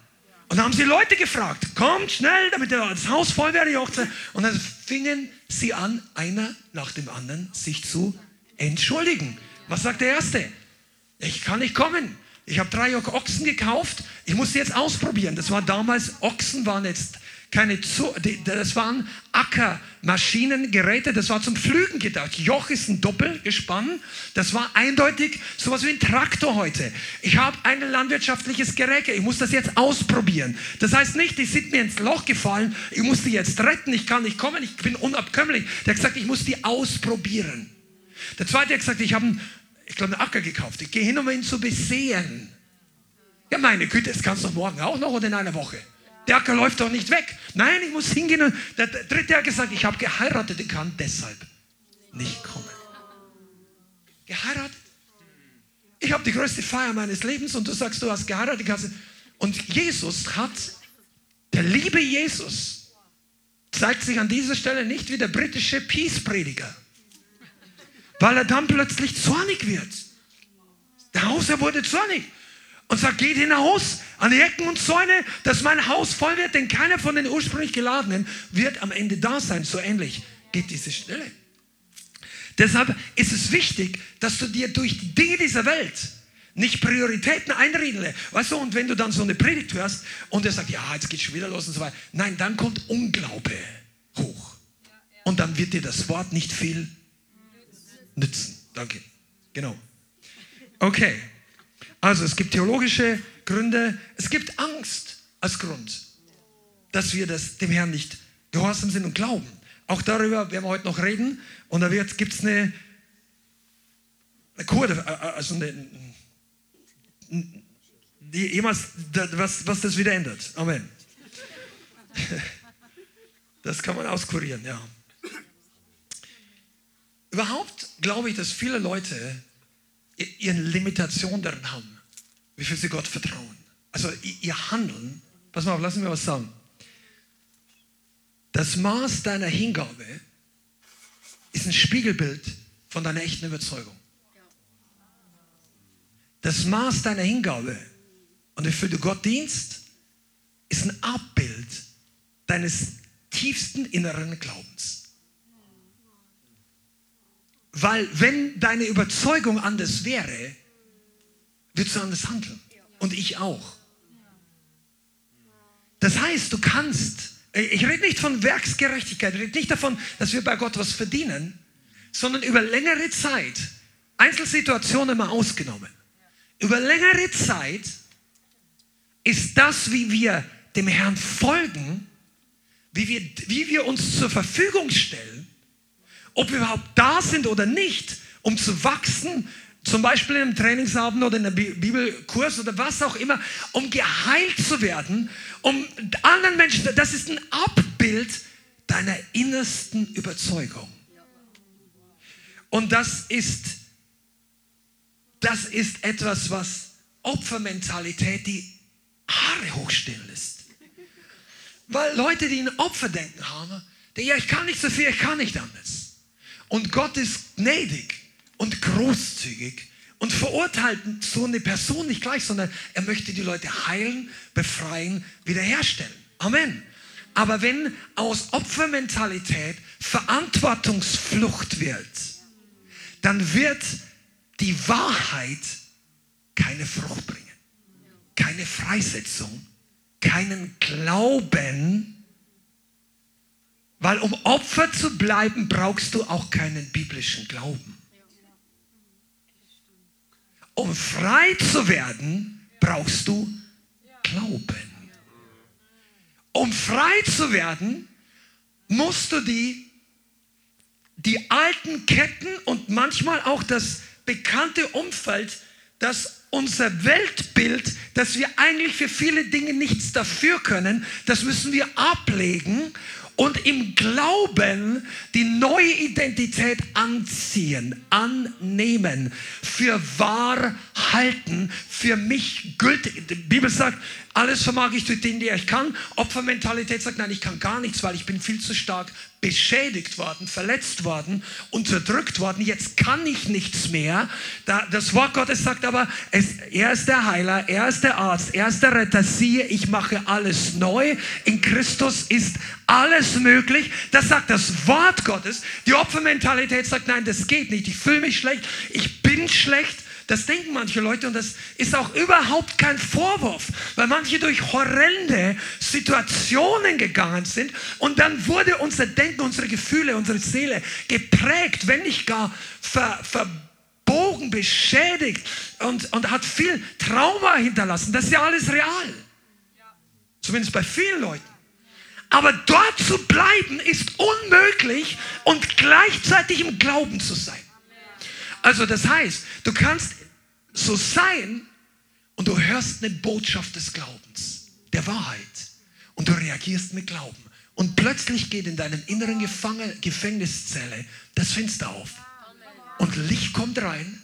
Und dann haben sie Leute gefragt, kommt schnell, damit das Haus voll werde, die Hochzeit. Und dann fingen sie an, einer nach dem anderen sich zu entschuldigen. Was sagt der Erste? Ich kann nicht kommen. Ich habe drei Ochsen gekauft. Ich muss sie jetzt ausprobieren. Das war damals, Ochsen waren jetzt keine, Zu das waren Ackermaschinen, Geräte, das war zum Pflügen gedacht. Joch ist ein Doppelgespann, das war eindeutig sowas wie ein Traktor heute. Ich habe ein landwirtschaftliches Gerät, ich muss das jetzt ausprobieren. Das heißt nicht, die sind mir ins Loch gefallen, ich muss die jetzt retten, ich kann nicht kommen, ich bin unabkömmlich. Der hat gesagt, ich muss die ausprobieren. Der zweite hat gesagt, ich habe ich glaube, einen Acker gekauft. Ich gehe hin, um ihn zu besehen. Ja, meine Güte, das kannst du morgen auch noch oder in einer Woche. Der Acker läuft doch nicht weg. Nein, ich muss hingehen. Und der dritte hat gesagt, ich habe geheiratet, ich kann deshalb nicht kommen. Geheiratet? Ich habe die größte Feier meines Lebens und du sagst, du hast geheiratet. Und Jesus hat, der liebe Jesus, zeigt sich an dieser Stelle nicht wie der britische Peace-Prediger, weil er dann plötzlich zornig wird. Der Hausherr wurde zornig und sagt, geht hinaus an die Ecken und Zäune, dass mein Haus voll wird, denn keiner von den ursprünglich Geladenen wird am Ende da sein. So ähnlich geht diese Stelle. Deshalb ist es wichtig, dass du dir durch die Dinge dieser Welt nicht Prioritäten einreden lässt. Weißt du, und wenn du dann so eine Predigt hörst und er sagt, ja, jetzt geht schon wieder los und so weiter. Nein, dann kommt Unglaube hoch. Und dann wird dir das Wort nicht viel nützen. Danke. Genau. Okay. Also es gibt theologische Gründe, es gibt Angst als Grund, dass wir das dem Herrn nicht gehorsam sind und glauben. Auch darüber werden wir heute noch reden. Und da gibt es eine, eine Kurve, also eine, die, jemals, was, was das wieder ändert. Amen. Das kann man auskurieren, ja. Überhaupt glaube ich, dass viele Leute ihren Limitationen darin haben, wie viel sie Gott vertrauen. Also ihr Handeln, pass mal auf, lass mich was sagen. Das Maß deiner Hingabe ist ein Spiegelbild von deiner echten Überzeugung. Das Maß deiner Hingabe und wie viel du Gott dienst, ist ein Abbild deines tiefsten inneren Glaubens. Weil wenn deine Überzeugung anders wäre, würdest du anders handeln. Und ich auch. Das heißt, du kannst, ich rede nicht von Werksgerechtigkeit, ich rede nicht davon, dass wir bei Gott was verdienen, sondern über längere Zeit, Einzelsituationen mal ausgenommen, über längere Zeit ist das, wie wir dem Herrn folgen, wie wir, wie wir uns zur Verfügung stellen, ob wir überhaupt da sind oder nicht, um zu wachsen, zum Beispiel in einem Trainingsabend oder in einem Bibelkurs oder was auch immer, um geheilt zu werden, um anderen Menschen, das ist ein Abbild deiner innersten Überzeugung. Und das ist, das ist etwas, was Opfermentalität die Haare hochstehen lässt. Weil Leute, die ein Opferdenken haben, die, ja, ich kann nicht so viel, ich kann nicht anders. Und Gott ist gnädig und großzügig und verurteilt so eine Person nicht gleich, sondern er möchte die Leute heilen, befreien, wiederherstellen. Amen. Aber wenn aus Opfermentalität Verantwortungsflucht wird, dann wird die Wahrheit keine Frucht bringen, keine Freisetzung, keinen Glauben, weil um Opfer zu bleiben, brauchst du auch keinen biblischen Glauben. Um frei zu werden, brauchst du Glauben. Um frei zu werden, musst du die, die alten Ketten und manchmal auch das bekannte Umfeld, dass unser Weltbild, dass wir eigentlich für viele Dinge nichts dafür können, das müssen wir ablegen und im Glauben die neue Identität anziehen, annehmen, für wahr halten, für mich gültig. Die Bibel sagt, alles vermag ich durch den, der ich kann. Opfermentalität sagt, nein, ich kann gar nichts, weil ich bin viel zu stark beschädigt worden, verletzt worden, unterdrückt worden. Jetzt kann ich nichts mehr. das Wort Gottes sagt aber, er ist der Heiler, er ist der Arzt, er ist der Retter. Siehe, ich mache alles neu. In Christus ist alles möglich. Das sagt das Wort Gottes. Die Opfermentalität sagt, nein, das geht nicht. Ich fühle mich schlecht, ich bin schlecht. Das denken manche Leute und das ist auch überhaupt kein Vorwurf, weil manche durch horrende Situationen gegangen sind und dann wurde unser Denken, unsere Gefühle, unsere Seele geprägt, wenn nicht gar ver, verbogen, beschädigt und, und hat viel Trauma hinterlassen. Das ist ja alles real. Zumindest bei vielen Leuten. Aber dort zu bleiben ist unmöglich und gleichzeitig im Glauben zu sein. Also das heißt, du kannst so sein und du hörst eine Botschaft des Glaubens, der Wahrheit und du reagierst mit Glauben. Und plötzlich geht in deinem inneren Gefangen Gefängniszelle das Fenster auf und Licht kommt rein,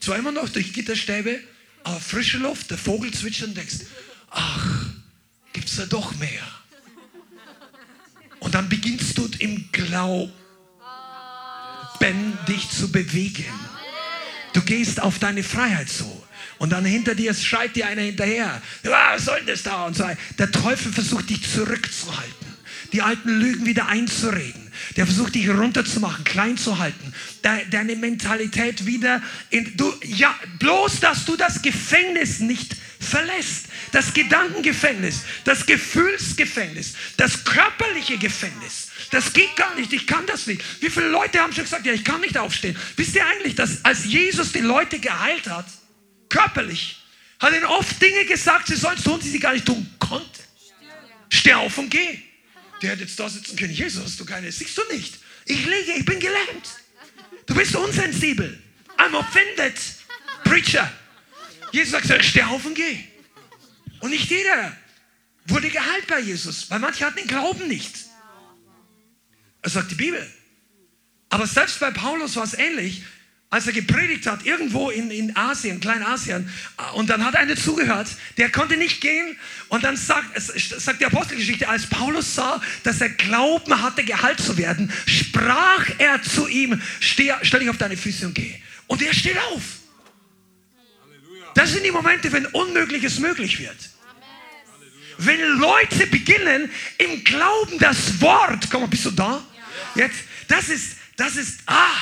zwar immer noch durch Gitterstäbe, aber frische Luft, der Vogel zwitschert und denkst, ach, gibt es da doch mehr. Und dann beginnst du im Glauben dich zu bewegen. Du gehst auf deine Freiheit zu. Und dann hinter dir schreit dir einer hinterher. Was soll das da? Und so. Der Teufel versucht dich zurückzuhalten, die alten Lügen wieder einzureden. Der versucht dich runterzumachen, klein zu halten, deine Mentalität wieder in. Du, ja, bloß, dass du das Gefängnis nicht verlässt. Das Gedankengefängnis, das Gefühlsgefängnis, das körperliche Gefängnis. Das geht gar nicht, ich kann das nicht. Wie viele Leute haben schon gesagt, ja, ich kann nicht aufstehen. Wisst ihr eigentlich, dass als Jesus die Leute geheilt hat, körperlich, hat er oft Dinge gesagt, sie sollen tun, die sie gar nicht tun konnten. Steh auf und geh. Der hätte jetzt da sitzen können, Jesus, hast du keine, siehst du nicht. Ich liege, ich bin gelähmt. Du bist unsensibel. I'm offended. Preacher. Jesus sagt, steh auf und geh. Und nicht jeder wurde geheilt bei Jesus, weil manche hatten den Glauben nicht. Das sagt die Bibel. Aber selbst bei Paulus war es ähnlich, als er gepredigt hat, irgendwo in, in Asien, Kleinasien, und dann hat einer zugehört, der konnte nicht gehen, und dann sagt, sagt die Apostelgeschichte, als Paulus sah, dass er Glauben hatte, geheilt zu werden, sprach er zu ihm, steh, stell dich auf deine Füße und geh. Und er steht auf. Das sind die Momente, wenn Unmögliches möglich wird. Wenn Leute beginnen, im Glauben das Wort, komm mal, bist du da? Jetzt, das ist, das ist, ah,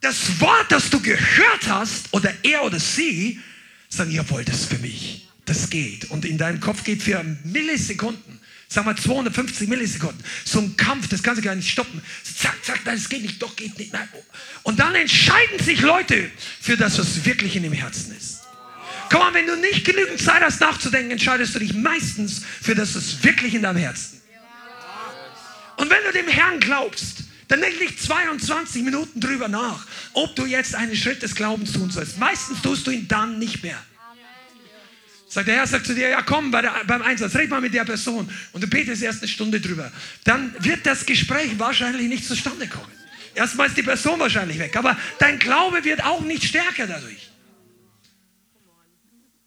das Wort, das du gehört hast, oder er oder sie, sagen, jawohl, das ist für mich. Das geht. Und in deinem Kopf geht für Millisekunden, sagen wir 250 Millisekunden, so ein Kampf, das kannst du gar nicht stoppen. Zack, zack, nein, das geht nicht, doch geht nicht. Nein. Und dann entscheiden sich Leute für das, was wirklich in dem Herzen ist. Komm mal, wenn du nicht genügend Zeit hast nachzudenken, entscheidest du dich meistens für das, was wirklich in deinem Herzen. Und wenn du dem Herrn glaubst, dann denk nicht 22 Minuten drüber nach, ob du jetzt einen Schritt des Glaubens tun sollst. Meistens tust du ihn dann nicht mehr. Sagt der Herr, sagt zu dir, ja komm bei der, beim Einsatz, red mal mit der Person und du betest erst eine Stunde drüber. Dann wird das Gespräch wahrscheinlich nicht zustande kommen. Erstmal ist die Person wahrscheinlich weg, aber dein Glaube wird auch nicht stärker dadurch.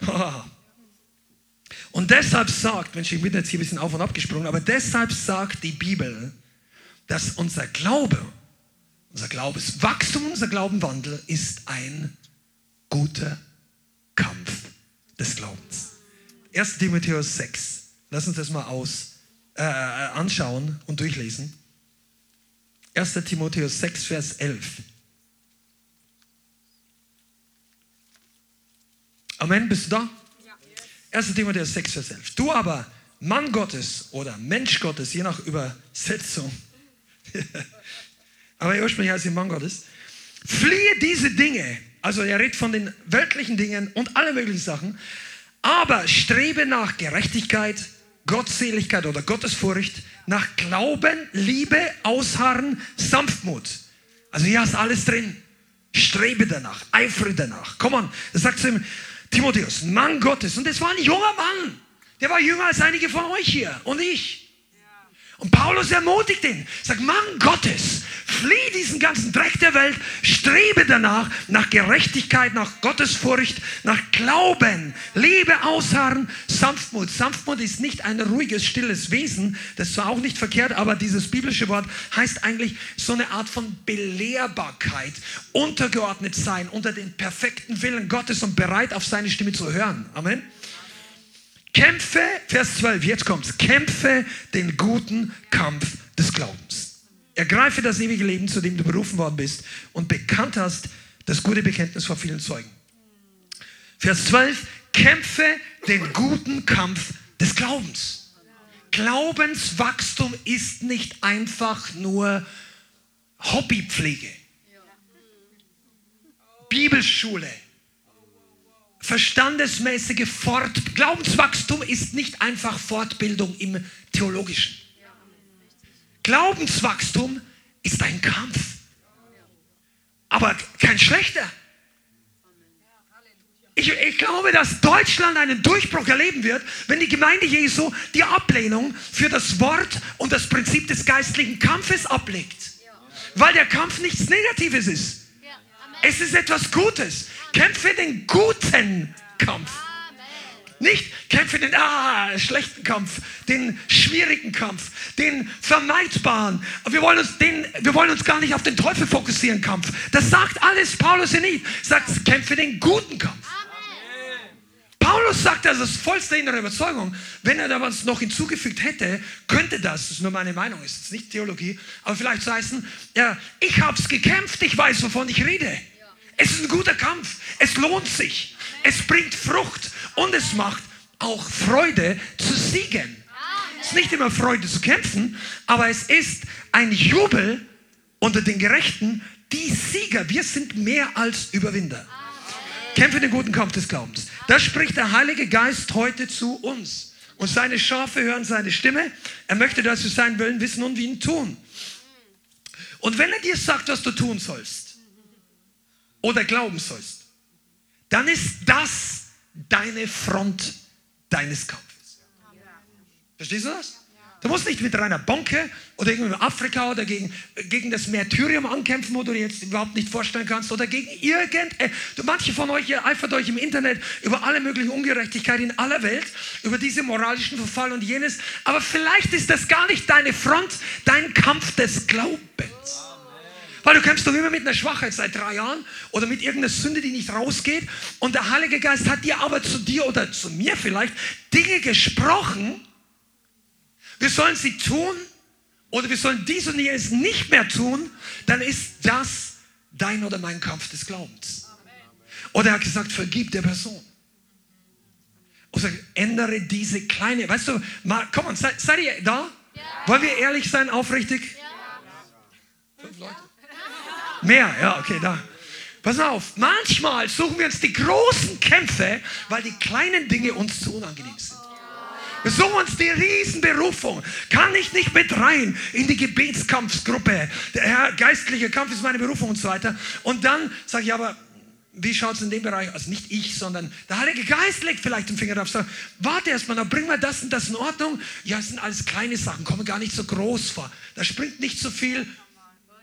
Und deshalb sagt, Mensch, ich bin jetzt hier ein bisschen auf und ab gesprungen, aber deshalb sagt die Bibel, dass unser Glaube, unser Glaubenswachstum, unser Glaubenwandel ist ein guter Kampf des Glaubens. 1. Timotheus 6. Lass uns das mal aus, äh, anschauen und durchlesen. 1. Timotheus 6, Vers 11. Amen, bist du da? 1. Timotheus 6, Vers 11. Du aber, Mann Gottes oder Mensch Gottes, je nach Übersetzung, aber ursprünglich heißt sie Mann Gottes, fliehe diese Dinge, also er redet von den weltlichen Dingen und alle möglichen Sachen, aber strebe nach Gerechtigkeit, Gottseligkeit oder Gottesfurcht, nach Glauben, Liebe, Ausharren, Sanftmut. Also hier hast alles drin. Strebe danach, eifere danach. Komm das sagt zu ihm, Timotheus, Mann Gottes. Und das war ein junger Mann. Der war jünger als einige von euch hier und ich. Und Paulus ermutigt ihn, sagt, Mann Gottes, flieh diesen ganzen Dreck der Welt, strebe danach, nach Gerechtigkeit, nach Gottesfurcht, nach Glauben, Liebe, Ausharren, Sanftmut. Sanftmut ist nicht ein ruhiges, stilles Wesen, das ist zwar auch nicht verkehrt, aber dieses biblische Wort heißt eigentlich so eine Art von Belehrbarkeit, untergeordnet sein unter den perfekten Willen Gottes und bereit auf seine Stimme zu hören. Amen. Kämpfe, Vers 12, jetzt kommt's. Kämpfe den guten Kampf des Glaubens. Ergreife das ewige Leben, zu dem du berufen worden bist und bekannt hast das gute Bekenntnis vor vielen Zeugen. Vers 12, kämpfe den guten Kampf des Glaubens. Glaubenswachstum ist nicht einfach nur Hobbypflege, Bibelschule, verstandesmäßige Fort Glaubenswachstum ist nicht einfach Fortbildung im Theologischen. Glaubenswachstum ist ein Kampf. Aber kein schlechter. Ich, ich, glaube, dass Deutschland einen Durchbruch erleben wird, wenn die Gemeinde Jesu die Ablehnung für das Wort und das Prinzip des geistlichen Kampfes ablegt. Weil der Kampf nichts Negatives ist. Es ist etwas Gutes. Kämpfe den guten Kampf. Nicht kämpfe den ah, schlechten Kampf, den schwierigen Kampf, den vermeidbaren. Wir wollen, uns den, wir wollen uns gar nicht auf den Teufel fokussieren, Kampf. Das sagt alles Paulus in ihm. Sagt, kämpfe den guten Kampf. Paulus sagt das aus vollster innerer Überzeugung. Wenn er da was noch hinzugefügt hätte, könnte das, das ist nur meine Meinung, ist jetzt nicht Theologie, aber vielleicht zu heißen, ja, ich habe es gekämpft, ich weiß, wovon ich rede. Es ist ein guter Kampf. Es lohnt sich. Es bringt Frucht und es macht auch Freude zu siegen. Es ist nicht immer Freude zu kämpfen, aber es ist ein Jubel unter den Gerechten, die Sieger. Wir sind mehr als Überwinder. Kämpfe den guten Kampf des Glaubens. Das spricht der Heilige Geist heute zu uns. Und seine Schafe hören seine Stimme. Er möchte, dass wir seinen Willen wissen und wie ihn tun. Und wenn er dir sagt, was du tun sollst, oder glauben sollst, dann ist das deine Front deines Kampfes. Verstehst du das? Du musst nicht mit reiner Bonke oder irgendwie Afrika oder gegen, gegen das Märtyrium ankämpfen, wo du dir jetzt überhaupt nicht vorstellen kannst, oder gegen irgend. Manche von euch eifert euch im Internet über alle möglichen Ungerechtigkeiten in aller Welt, über diese moralischen Verfall und jenes. Aber vielleicht ist das gar nicht deine Front, dein Kampf des Glaubens. Weil du kämpfst doch immer mit einer Schwachheit seit drei Jahren oder mit irgendeiner Sünde, die nicht rausgeht. Und der Heilige Geist hat dir aber zu dir oder zu mir vielleicht Dinge gesprochen. Wir sollen sie tun oder wir sollen dies und jenes nicht mehr tun. Dann ist das dein oder mein Kampf des Glaubens. Oder er hat gesagt, vergib der Person. Oder ändere diese kleine, weißt du, mal, komm on, seid, seid ihr da? Ja. Wollen wir ehrlich sein, aufrichtig? Ja. Fünf Leute. Mehr, ja, okay, da. Pass auf, manchmal suchen wir uns die großen Kämpfe, weil die kleinen Dinge uns zu unangenehm sind. Wir suchen uns die Riesenberufung. Kann ich nicht mit rein in die Gebetskampfsgruppe? Der Herr, geistliche Kampf ist meine Berufung und so weiter. Und dann sage ich aber, wie schaut es in dem Bereich aus? nicht ich, sondern der Heilige Geist legt vielleicht den Finger drauf. Sagt, warte erstmal, dann bringen wir das und das in Ordnung. Ja, es sind alles kleine Sachen, kommen gar nicht so groß vor. Da springt nicht so viel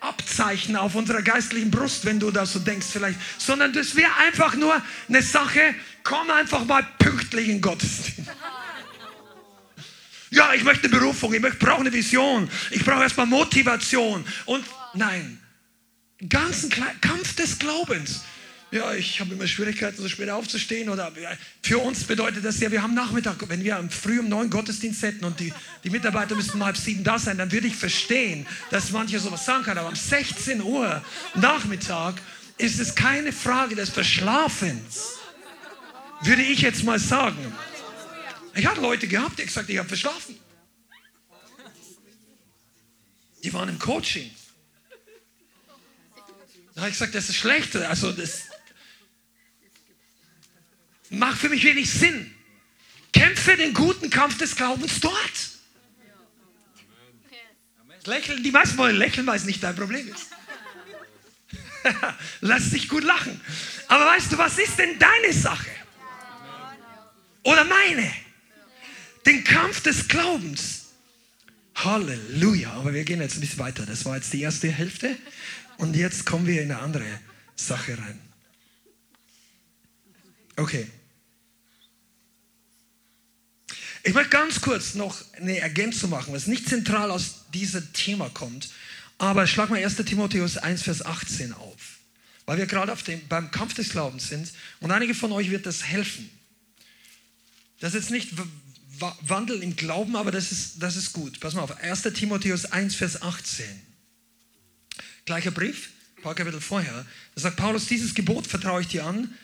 Abzeichen auf unserer geistlichen Brust, wenn du das so denkst vielleicht, sondern das wäre einfach nur eine Sache, komm einfach mal pünktlich in Gottesdienst. Ja, ich möchte eine Berufung, ich brauche eine Vision, ich brauche erstmal Motivation und nein, ganzen Kampf des Glaubens ja, ich habe immer Schwierigkeiten, so spät aufzustehen. Oder für uns bedeutet das ja, wir haben Nachmittag, wenn wir früh um neun Gottesdienst hätten und die, die Mitarbeiter müssten um halb sieben da sein, dann würde ich verstehen, dass manche sowas sagen können. Aber um 16 Uhr Nachmittag ist es keine Frage des Verschlafens, würde ich jetzt mal sagen. Ich hatte Leute gehabt, die gesagt ich habe verschlafen. Die waren im Coaching. Da habe ich gesagt, das ist schlecht. Also das, macht für mich wenig Sinn. Kämpfe den guten Kampf des Glaubens dort. Lächeln, die meisten wollen lächeln, weil es nicht dein Problem ist. Lass dich gut lachen. Aber weißt du, was ist denn deine Sache? Oder meine? Den Kampf des Glaubens. Halleluja. Aber wir gehen jetzt ein bisschen weiter. Das war jetzt die erste Hälfte. Und jetzt kommen wir in eine andere Sache rein. Okay. Ich möchte ganz kurz noch eine Ergänzung machen, was nicht zentral aus diesem Thema kommt. Aber schlag mal 1. Timotheus 1, Vers 18 auf. Weil wir gerade beim Kampf des Glaubens sind. Und einige von euch wird das helfen. Das ist jetzt nicht Wandel im Glauben, aber das ist, das ist gut. Pass mal auf. 1. Timotheus 1, Vers 18. Gleicher Brief, ein paar Kapitel vorher. Da sagt Paulus, dieses Gebot vertraue ich dir an.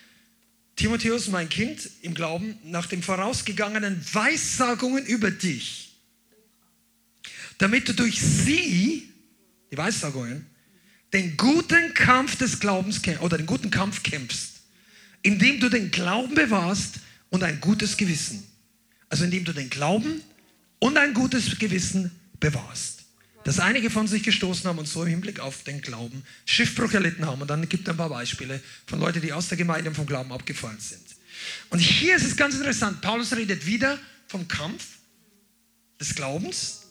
Timotheus, mein Kind, im Glauben, nach den vorausgegangenen Weissagungen über dich, damit du durch sie, die Weissagungen, den guten Kampf des Glaubens oder den guten Kampf kämpfst, indem du den Glauben bewahrst und ein gutes Gewissen. Also indem du den Glauben und ein gutes Gewissen bewahrst. Dass einige von sich gestoßen haben und so im Hinblick auf den Glauben Schiffbruch erlitten haben. Und dann gibt es ein paar Beispiele von Leuten, die aus der Gemeinde vom Glauben abgefallen sind. Und hier ist es ganz interessant. Paulus redet wieder vom Kampf des Glaubens.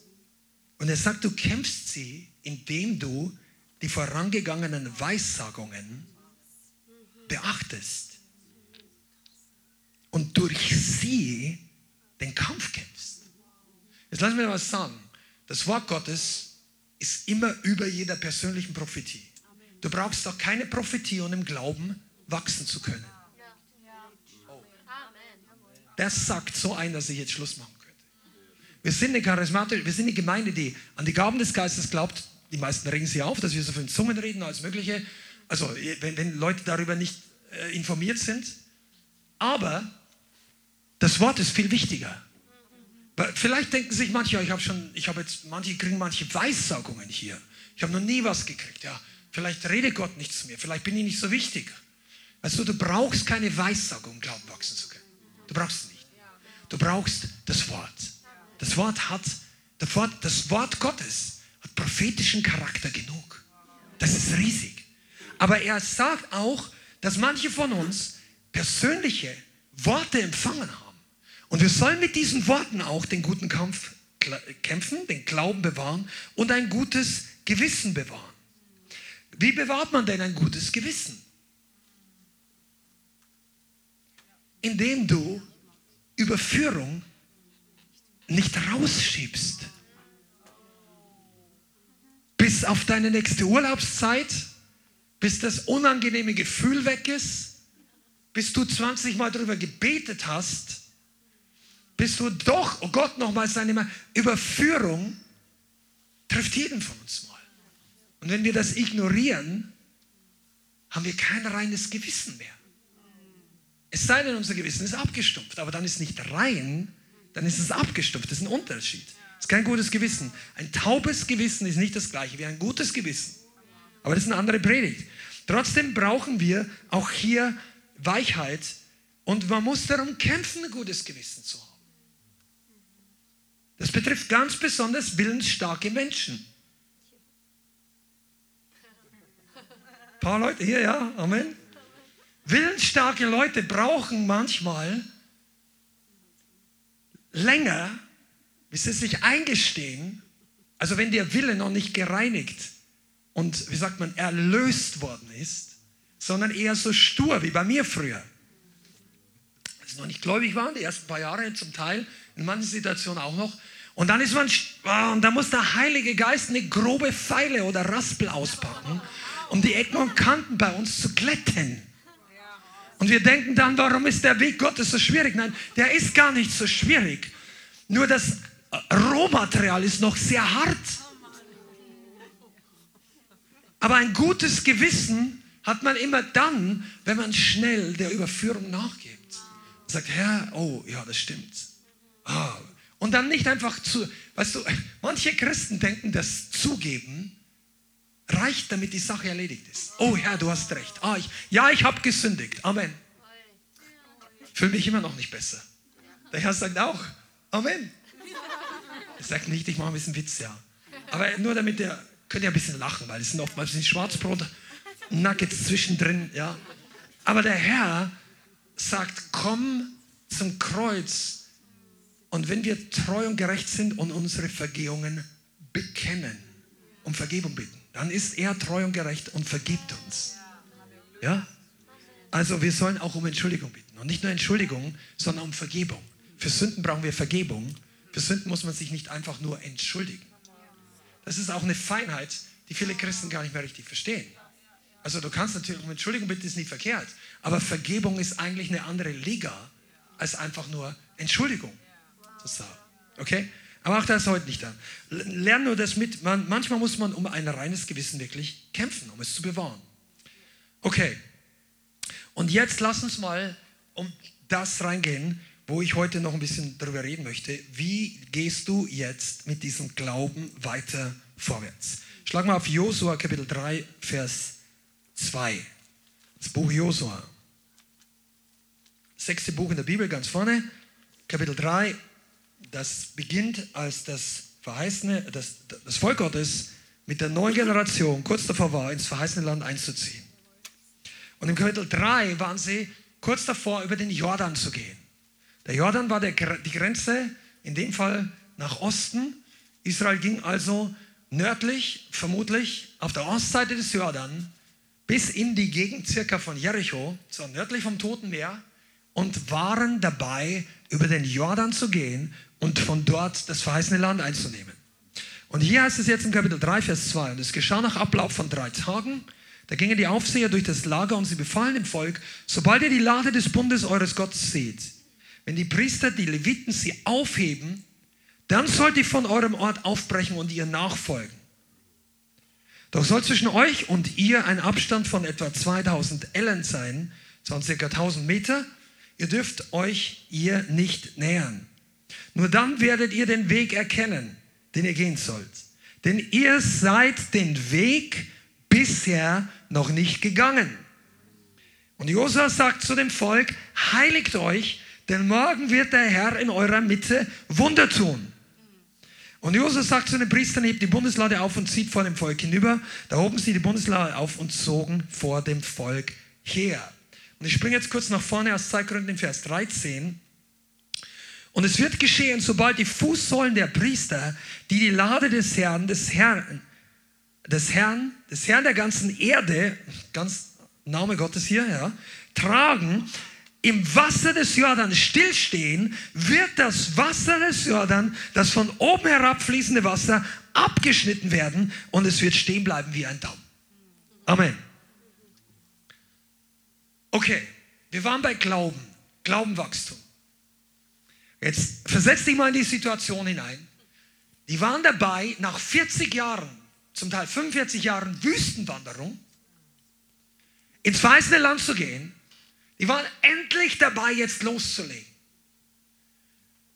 Und er sagt, du kämpfst sie, indem du die vorangegangenen Weissagungen beachtest und durch sie den Kampf kämpfst. Jetzt lass mir was sagen. Das Wort Gottes ist immer über jeder persönlichen Prophetie. Du brauchst doch keine Prophetie, um im Glauben wachsen zu können. Das sagt so ein, dass ich jetzt Schluss machen könnte. Wir sind eine charismatische, wir sind eine Gemeinde, die an die Gaben des Geistes glaubt. Die meisten regen sich auf, dass wir so von Zungen reden als mögliche. Also wenn, wenn Leute darüber nicht äh, informiert sind. Aber das Wort ist viel wichtiger. Vielleicht denken sich manche, ich habe schon, ich habe jetzt, manche kriegen manche Weissagungen hier. Ich habe noch nie was gekriegt. Ja, vielleicht redet Gott nicht zu mir. Vielleicht bin ich nicht so wichtig. Weißt du, du brauchst keine Weissagung, um Glauben wachsen zu können. Du brauchst es nicht. Du brauchst das Wort. Das Wort hat, das Wort, das Wort Gottes hat prophetischen Charakter genug. Das ist riesig. Aber er sagt auch, dass manche von uns persönliche Worte empfangen haben und wir sollen mit diesen Worten auch den guten Kampf kämpfen, den Glauben bewahren und ein gutes Gewissen bewahren. Wie bewahrt man denn ein gutes Gewissen? Indem du Überführung nicht rausschiebst. Bis auf deine nächste Urlaubszeit, bis das unangenehme Gefühl weg ist, bis du 20 Mal darüber gebetet hast bist du doch, oh Gott, nochmal seine Überführung trifft jeden von uns mal. Und wenn wir das ignorieren, haben wir kein reines Gewissen mehr. Es sei denn, unser Gewissen ist abgestumpft, aber dann ist nicht rein, dann ist es abgestumpft. Das ist ein Unterschied. Das ist kein gutes Gewissen. Ein taubes Gewissen ist nicht das gleiche wie ein gutes Gewissen. Aber das ist eine andere Predigt. Trotzdem brauchen wir auch hier Weichheit und man muss darum kämpfen, ein gutes Gewissen zu haben. Das betrifft ganz besonders willensstarke Menschen. Ein paar Leute hier, ja, Amen. Willensstarke Leute brauchen manchmal länger, bis sie sich eingestehen, also wenn der Wille noch nicht gereinigt und, wie sagt man, erlöst worden ist, sondern eher so stur wie bei mir früher. Als ich noch nicht gläubig war, die ersten paar Jahre zum Teil, in manchen Situationen auch noch, und dann ist man, ah, und da muss der Heilige Geist eine grobe Pfeile oder Raspel auspacken, um die Ecken und Kanten bei uns zu glätten. Und wir denken dann, warum ist der Weg Gottes so schwierig? Nein, der ist gar nicht so schwierig. Nur das Rohmaterial ist noch sehr hart. Aber ein gutes Gewissen hat man immer dann, wenn man schnell der Überführung nachgibt. Sagt, Herr, oh ja, das stimmt. Oh, und dann nicht einfach zu, weißt du, manche Christen denken, das Zugeben reicht, damit die Sache erledigt ist. Oh Herr, du hast recht. Ah, ich, ja, ich habe gesündigt. Amen. Fühle mich immer noch nicht besser. Der Herr sagt auch, Amen. Er sagt nicht, ich mache ein bisschen Witz, ja. Aber nur damit ihr, könnt ihr ein bisschen lachen, weil es sind oftmals Schwarzbrot. Nuggets zwischendrin, ja. Aber der Herr sagt, komm zum Kreuz. Und wenn wir treu und gerecht sind und unsere Vergehungen bekennen, um Vergebung bitten, dann ist er treu und gerecht und vergibt uns. Ja? Also wir sollen auch um Entschuldigung bitten. Und nicht nur Entschuldigung, sondern um Vergebung. Für Sünden brauchen wir Vergebung. Für Sünden muss man sich nicht einfach nur entschuldigen. Das ist auch eine Feinheit, die viele Christen gar nicht mehr richtig verstehen. Also du kannst natürlich um Entschuldigung bitten, ist nicht verkehrt. Aber Vergebung ist eigentlich eine andere Liga als einfach nur Entschuldigung zu sagen. Okay? Aber auch das ist heute nicht da. Lern nur das mit. Man, manchmal muss man um ein reines Gewissen wirklich kämpfen, um es zu bewahren. Okay. Und jetzt lass uns mal um das reingehen, wo ich heute noch ein bisschen darüber reden möchte. Wie gehst du jetzt mit diesem Glauben weiter vorwärts? Schlag mal auf Josua Kapitel 3, Vers 2. Das Buch Josua. Sechste Buch in der Bibel, ganz vorne. Kapitel 3. Das beginnt als das verheißene, das, das Volk Gottes mit der neuen Generation kurz davor war, ins verheißene Land einzuziehen. Und im Kapitel 3 waren sie kurz davor, über den Jordan zu gehen. Der Jordan war der, die Grenze, in dem Fall nach Osten. Israel ging also nördlich, vermutlich auf der Ostseite des Jordan, bis in die Gegend circa von Jericho, so nördlich vom Toten Meer, und waren dabei, über den Jordan zu gehen und von dort das verheißene Land einzunehmen. Und hier heißt es jetzt im Kapitel 3, Vers 2, und es geschah nach Ablauf von drei Tagen, da gingen die Aufseher durch das Lager und sie befahlen dem Volk, sobald ihr die Lade des Bundes eures Gottes seht, wenn die Priester, die Leviten sie aufheben, dann sollt ihr von eurem Ort aufbrechen und ihr nachfolgen. Doch soll zwischen euch und ihr ein Abstand von etwa 2000 Ellen sein, so circa 1000 Meter. Ihr dürft euch ihr nicht nähern. Nur dann werdet ihr den Weg erkennen, den ihr gehen sollt. Denn ihr seid den Weg bisher noch nicht gegangen. Und Josua sagt zu dem Volk, heiligt euch, denn morgen wird der Herr in eurer Mitte Wunder tun. Und Josua sagt zu den Priestern, hebt die Bundeslade auf und zieht vor dem Volk hinüber. Da hoben sie die Bundeslade auf und zogen vor dem Volk her. Und ich springe jetzt kurz nach vorne aus Zeitgründen in Vers 13. Und es wird geschehen, sobald die Fußsohlen der Priester, die die Lade des Herrn, des Herrn, des Herrn, des Herrn der ganzen Erde, ganz Name Gottes hier, ja, tragen, im Wasser des Jordan stillstehen, wird das Wasser des Jordan, das von oben herabfließende Wasser, abgeschnitten werden und es wird stehen bleiben wie ein Damm. Amen. Okay, wir waren bei Glauben, Glaubenwachstum. Jetzt versetz dich mal in die Situation hinein. Die waren dabei, nach 40 Jahren, zum Teil 45 Jahren Wüstenwanderung, ins verheißene Land zu gehen die waren endlich dabei, jetzt loszulegen.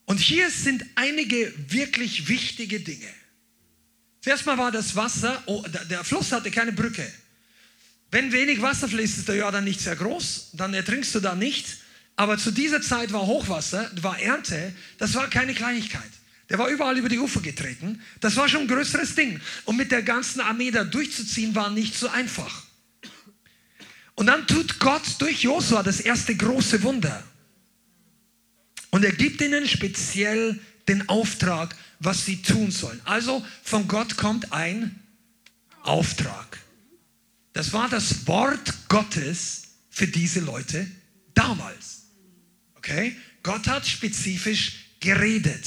Und hier sind einige wirklich wichtige Dinge. Zuerst mal war das Wasser, oh, der Fluss hatte keine Brücke. Wenn wenig Wasser fließt, ist der Jordan nicht sehr groß, dann ertrinkst du da nicht. Aber zu dieser Zeit war Hochwasser, war Ernte, das war keine Kleinigkeit. Der war überall über die Ufer getreten. Das war schon ein größeres Ding. Und mit der ganzen Armee da durchzuziehen, war nicht so einfach. Und dann tut Gott durch Josua das erste große Wunder. Und er gibt ihnen speziell den Auftrag, was sie tun sollen. Also von Gott kommt ein Auftrag. Das war das Wort Gottes für diese Leute damals. Okay? Gott hat spezifisch geredet.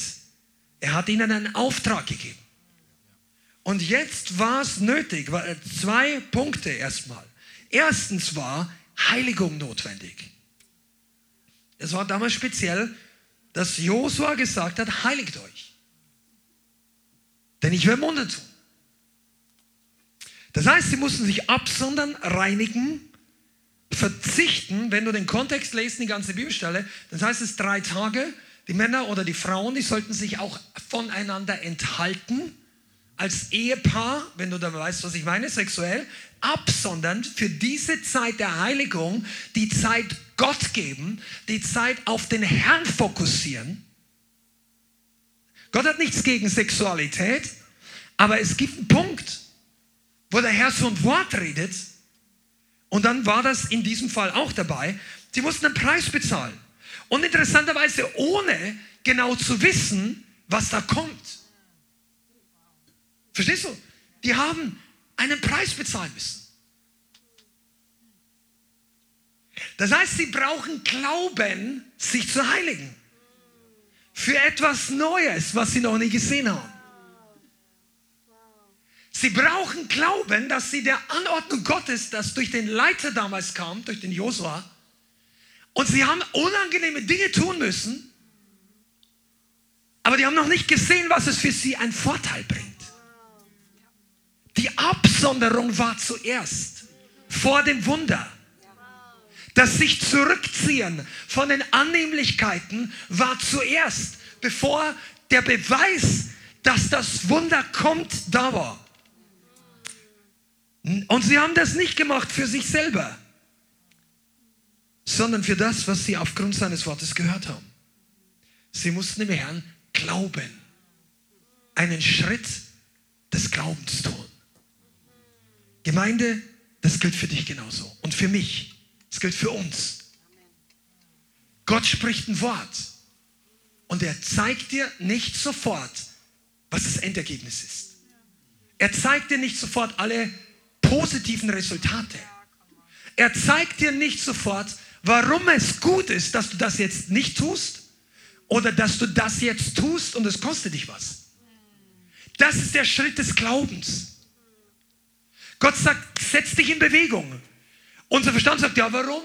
Er hat ihnen einen Auftrag gegeben. Und jetzt war es nötig, zwei Punkte erstmal. Erstens war Heiligung notwendig. Es war damals speziell, dass Josua gesagt hat, heiligt euch. Denn ich werde Wunder tun. Das heißt, sie mussten sich absondern, reinigen, verzichten. Wenn du den Kontext lest, die ganze Bibelstelle, das heißt es drei Tage. Die Männer oder die Frauen, die sollten sich auch voneinander enthalten als Ehepaar, wenn du da weißt, was ich meine, sexuell, absondern für diese Zeit der Heiligung, die Zeit Gott geben, die Zeit auf den Herrn fokussieren. Gott hat nichts gegen Sexualität, aber es gibt einen Punkt, wo der Herr so ein Wort redet, Und dann war das in diesem Fall auch dabei. Sie mussten einen Preis bezahlen. Und interessanterweise ohne genau zu wissen, was da kommt. Verstehst du? Die haben einen Preis bezahlen müssen. Das heißt, sie brauchen Glauben, sich zu heiligen. Für etwas Neues, was sie noch nie gesehen haben. Sie brauchen Glauben, dass sie der Anordnung Gottes, das durch den Leiter damals kam, durch den Josua, und sie haben unangenehme Dinge tun müssen, aber die haben noch nicht gesehen, was es für sie einen Vorteil bringt. Die Absonderung war zuerst vor dem Wunder. Das sich zurückziehen von den Annehmlichkeiten war zuerst, bevor der Beweis, dass das Wunder kommt, da war. Und sie haben das nicht gemacht für sich selber, sondern für das, was sie aufgrund seines Wortes gehört haben. Sie mussten dem Herrn glauben, einen Schritt des Glaubens tun. Gemeinde, das gilt für dich genauso und für mich. Es gilt für uns. Gott spricht ein Wort und er zeigt dir nicht sofort, was das Endergebnis ist. Er zeigt dir nicht sofort alle positiven Resultate. Er zeigt dir nicht sofort, warum es gut ist, dass du das jetzt nicht tust oder dass du das jetzt tust und es kostet dich was. Das ist der Schritt des Glaubens. Gott sagt, setz dich in Bewegung. Unser Verstand sagt, ja, warum?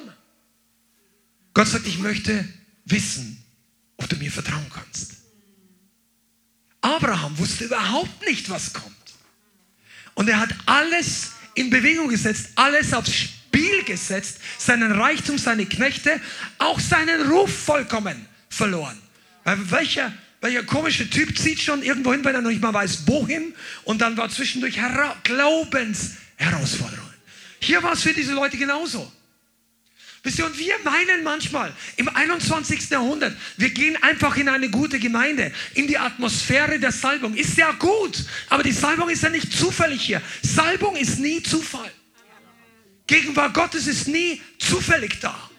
Gott sagt, ich möchte wissen, ob du mir vertrauen kannst. Abraham wusste überhaupt nicht, was kommt. Und er hat alles in Bewegung gesetzt, alles aufs Spiel gesetzt, seinen Reichtum, seine Knechte, auch seinen Ruf vollkommen verloren. Welcher, welcher komische Typ zieht schon irgendwo hin, wenn er noch nicht mal weiß, wohin? Und dann war zwischendurch Hera Glaubensherausforderungen. Hier war es für diese Leute genauso. Wisst ihr, und wir meinen manchmal im 21. Jahrhundert, wir gehen einfach in eine gute Gemeinde, in die Atmosphäre der Salbung. Ist ja gut, aber die Salbung ist ja nicht zufällig hier. Salbung ist nie Zufall. Gegenwart Gottes ist nie zufällig da.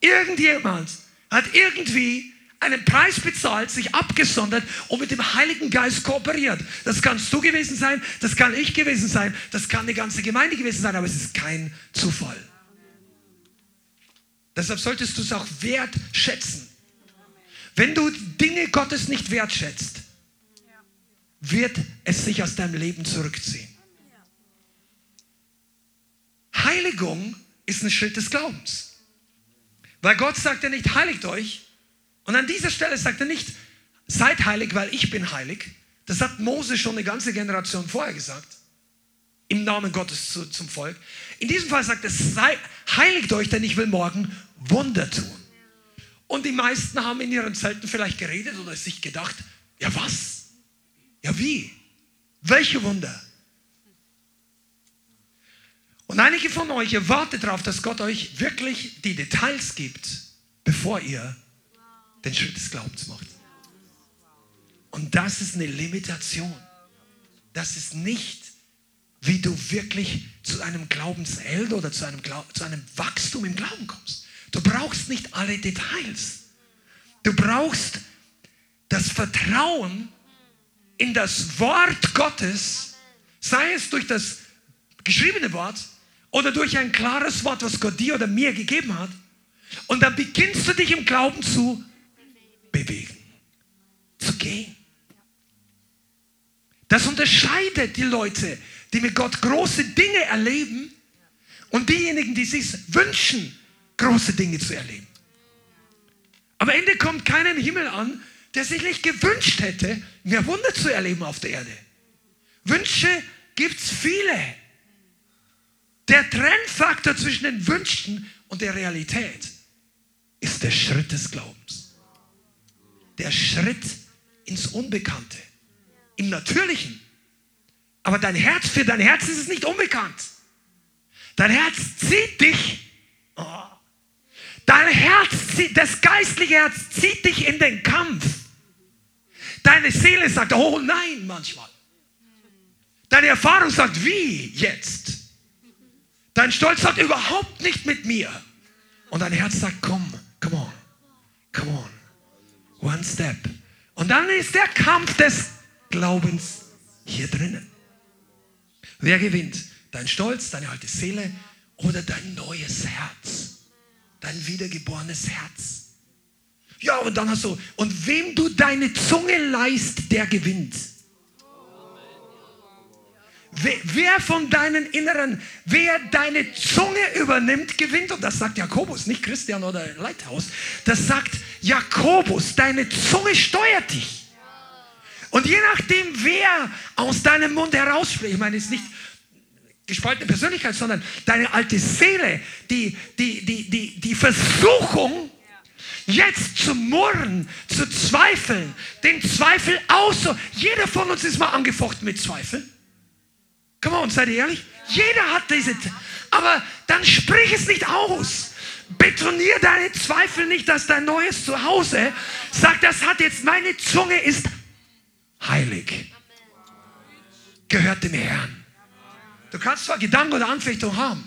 Irgendjemand hat irgendwie einen Preis bezahlt, sich abgesondert und mit dem Heiligen Geist kooperiert. Das kannst du gewesen sein, das kann ich gewesen sein, das kann eine ganze Gemeinde gewesen sein, aber es ist kein Zufall. Deshalb solltest du es auch wertschätzen. Wenn du Dinge Gottes nicht wertschätzt, wird es sich aus deinem Leben zurückziehen. Heiligung ist ein Schritt des Glaubens. Weil Gott sagt ja nicht, heiligt euch. Und an dieser Stelle sagt er nicht, seid heilig, weil ich bin heilig. Das hat Mose schon eine ganze Generation vorher gesagt. Im Namen Gottes zu, zum Volk. In diesem Fall sagt er, sei, heiligt euch, denn ich will morgen Wunder tun. Und die meisten haben in ihren Zelten vielleicht geredet oder sich gedacht, ja was? Ja wie? Welche Wunder? Und einige von euch erwartet darauf, dass Gott euch wirklich die Details gibt, bevor ihr den Schritt des Glaubens macht. Und das ist eine Limitation. Das ist nicht, wie du wirklich zu einem Glaubensheld oder zu einem, Glau zu einem Wachstum im Glauben kommst. Du brauchst nicht alle Details. Du brauchst das Vertrauen in das Wort Gottes, sei es durch das geschriebene Wort oder durch ein klares Wort, was Gott dir oder mir gegeben hat. Und dann beginnst du dich im Glauben zu bewegen, zu gehen. Das unterscheidet die Leute, die mit Gott große Dinge erleben und diejenigen, die sich wünschen, große Dinge zu erleben. Am Ende kommt keiner im Himmel an, der sich nicht gewünscht hätte, mehr Wunder zu erleben auf der Erde. Wünsche gibt es viele. Der Trennfaktor zwischen den Wünschen und der Realität ist der Schritt des Glaubens. Der Schritt ins Unbekannte. Im Natürlichen. Aber dein Herz, für dein Herz ist es nicht unbekannt. Dein Herz zieht dich. Oh, Dein Herz, das geistliche Herz zieht dich in den Kampf. Deine Seele sagt, oh nein, manchmal. Deine Erfahrung sagt, wie jetzt? Dein Stolz sagt überhaupt nicht mit mir. Und dein Herz sagt, komm, come on, come on. One step. Und dann ist der Kampf des Glaubens hier drinnen. Wer gewinnt? Dein Stolz, deine alte Seele oder dein neues Herz? Dein wiedergeborenes Herz. Ja, und dann hast du, und wem du deine Zunge leist, der gewinnt. Wer, von deinen Inneren, wer deine Zunge übernimmt, gewinnt. Und das sagt Jakobus, nicht Christian oder Leithaus. Das sagt Jakobus, deine Zunge steuert dich. Und je nachdem, wer aus deinem Mund herausspricht, ich meine, es ist nicht gespaltene Persönlichkeit, sondern deine alte Seele, die, die, die, die, die Versuchung, jetzt zu murren, zu zweifeln, den Zweifel aus. Jeder von uns ist mal angefochten mit Zweifeln. Come on, seid ihr ehrlich? Jeder hat diese. Aber dann sprich es nicht aus. Betonier deine Zweifel nicht, dass dein neues Zuhause sagt, das hat jetzt meine Zunge ist heilig. Gehört dem Herrn. Du kannst zwar Gedanken oder Anfechtung haben,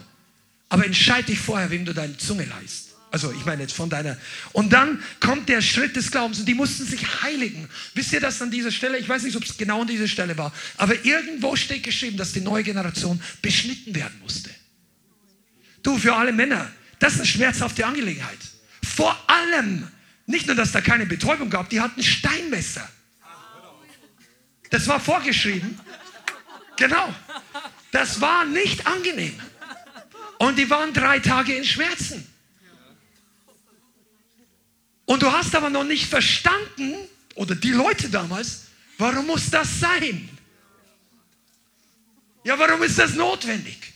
aber entscheide dich vorher, wem du deine Zunge leist. Also ich meine jetzt von deiner. Und dann kommt der Schritt des Glaubens und die mussten sich heiligen. Wisst ihr das an dieser Stelle? Ich weiß nicht, ob es genau an dieser Stelle war, aber irgendwo steht geschrieben, dass die neue Generation beschnitten werden musste. Du, für alle Männer, das ist eine schmerzhafte Angelegenheit. Vor allem, nicht nur, dass da keine Betäubung gab, die hatten Steinmesser. Das war vorgeschrieben. Genau. Das war nicht angenehm. Und die waren drei Tage in Schmerzen. Und du hast aber noch nicht verstanden, oder die Leute damals, warum muss das sein? Ja, warum ist das notwendig?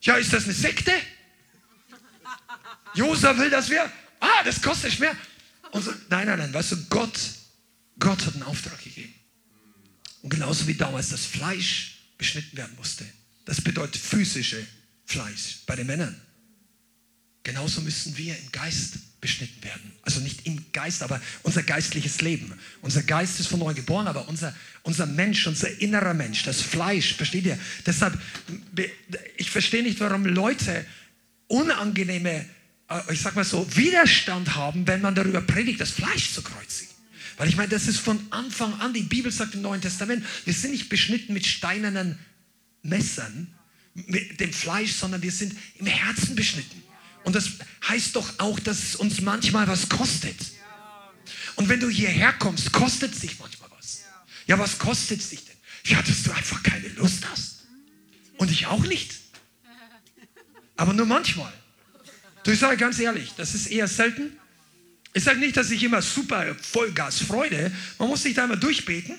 Ja, ist das eine Sekte? Josa will, dass wir, ah, das kostet mehr. So, nein, nein, nein, weißt du, Gott, Gott hat einen Auftrag gegeben. Und genauso wie damals das Fleisch beschnitten werden musste. Das bedeutet physische Fleisch bei den Männern. Genauso müssen wir im Geist beschnitten werden. Also nicht im Geist, aber unser geistliches Leben. Unser Geist ist von neu geboren, aber unser, unser Mensch, unser innerer Mensch, das Fleisch, versteht ihr? Deshalb, ich verstehe nicht, warum Leute unangenehme, äh, ich sag mal so, Widerstand haben, wenn man darüber predigt, das Fleisch zu kreuzigen. Weil ich meine, das ist von Anfang an, die Bibel sagt im Neuen Testament, wir sind nicht beschnitten mit steinernen Messern, mit dem Fleisch, sondern wir sind im Herzen beschnitten. Und das heißt doch auch, dass es uns manchmal was kostet. Und wenn du hierher kommst, kostet es dich manchmal was. Ja, was kostet es dich denn? Ja, dass du einfach keine Lust hast. Und ich auch nicht. Aber nur manchmal. Du, ich sage ganz ehrlich, das ist eher selten. Ich sage nicht, dass ich immer super Vollgas Freude. Man muss sich da immer durchbeten.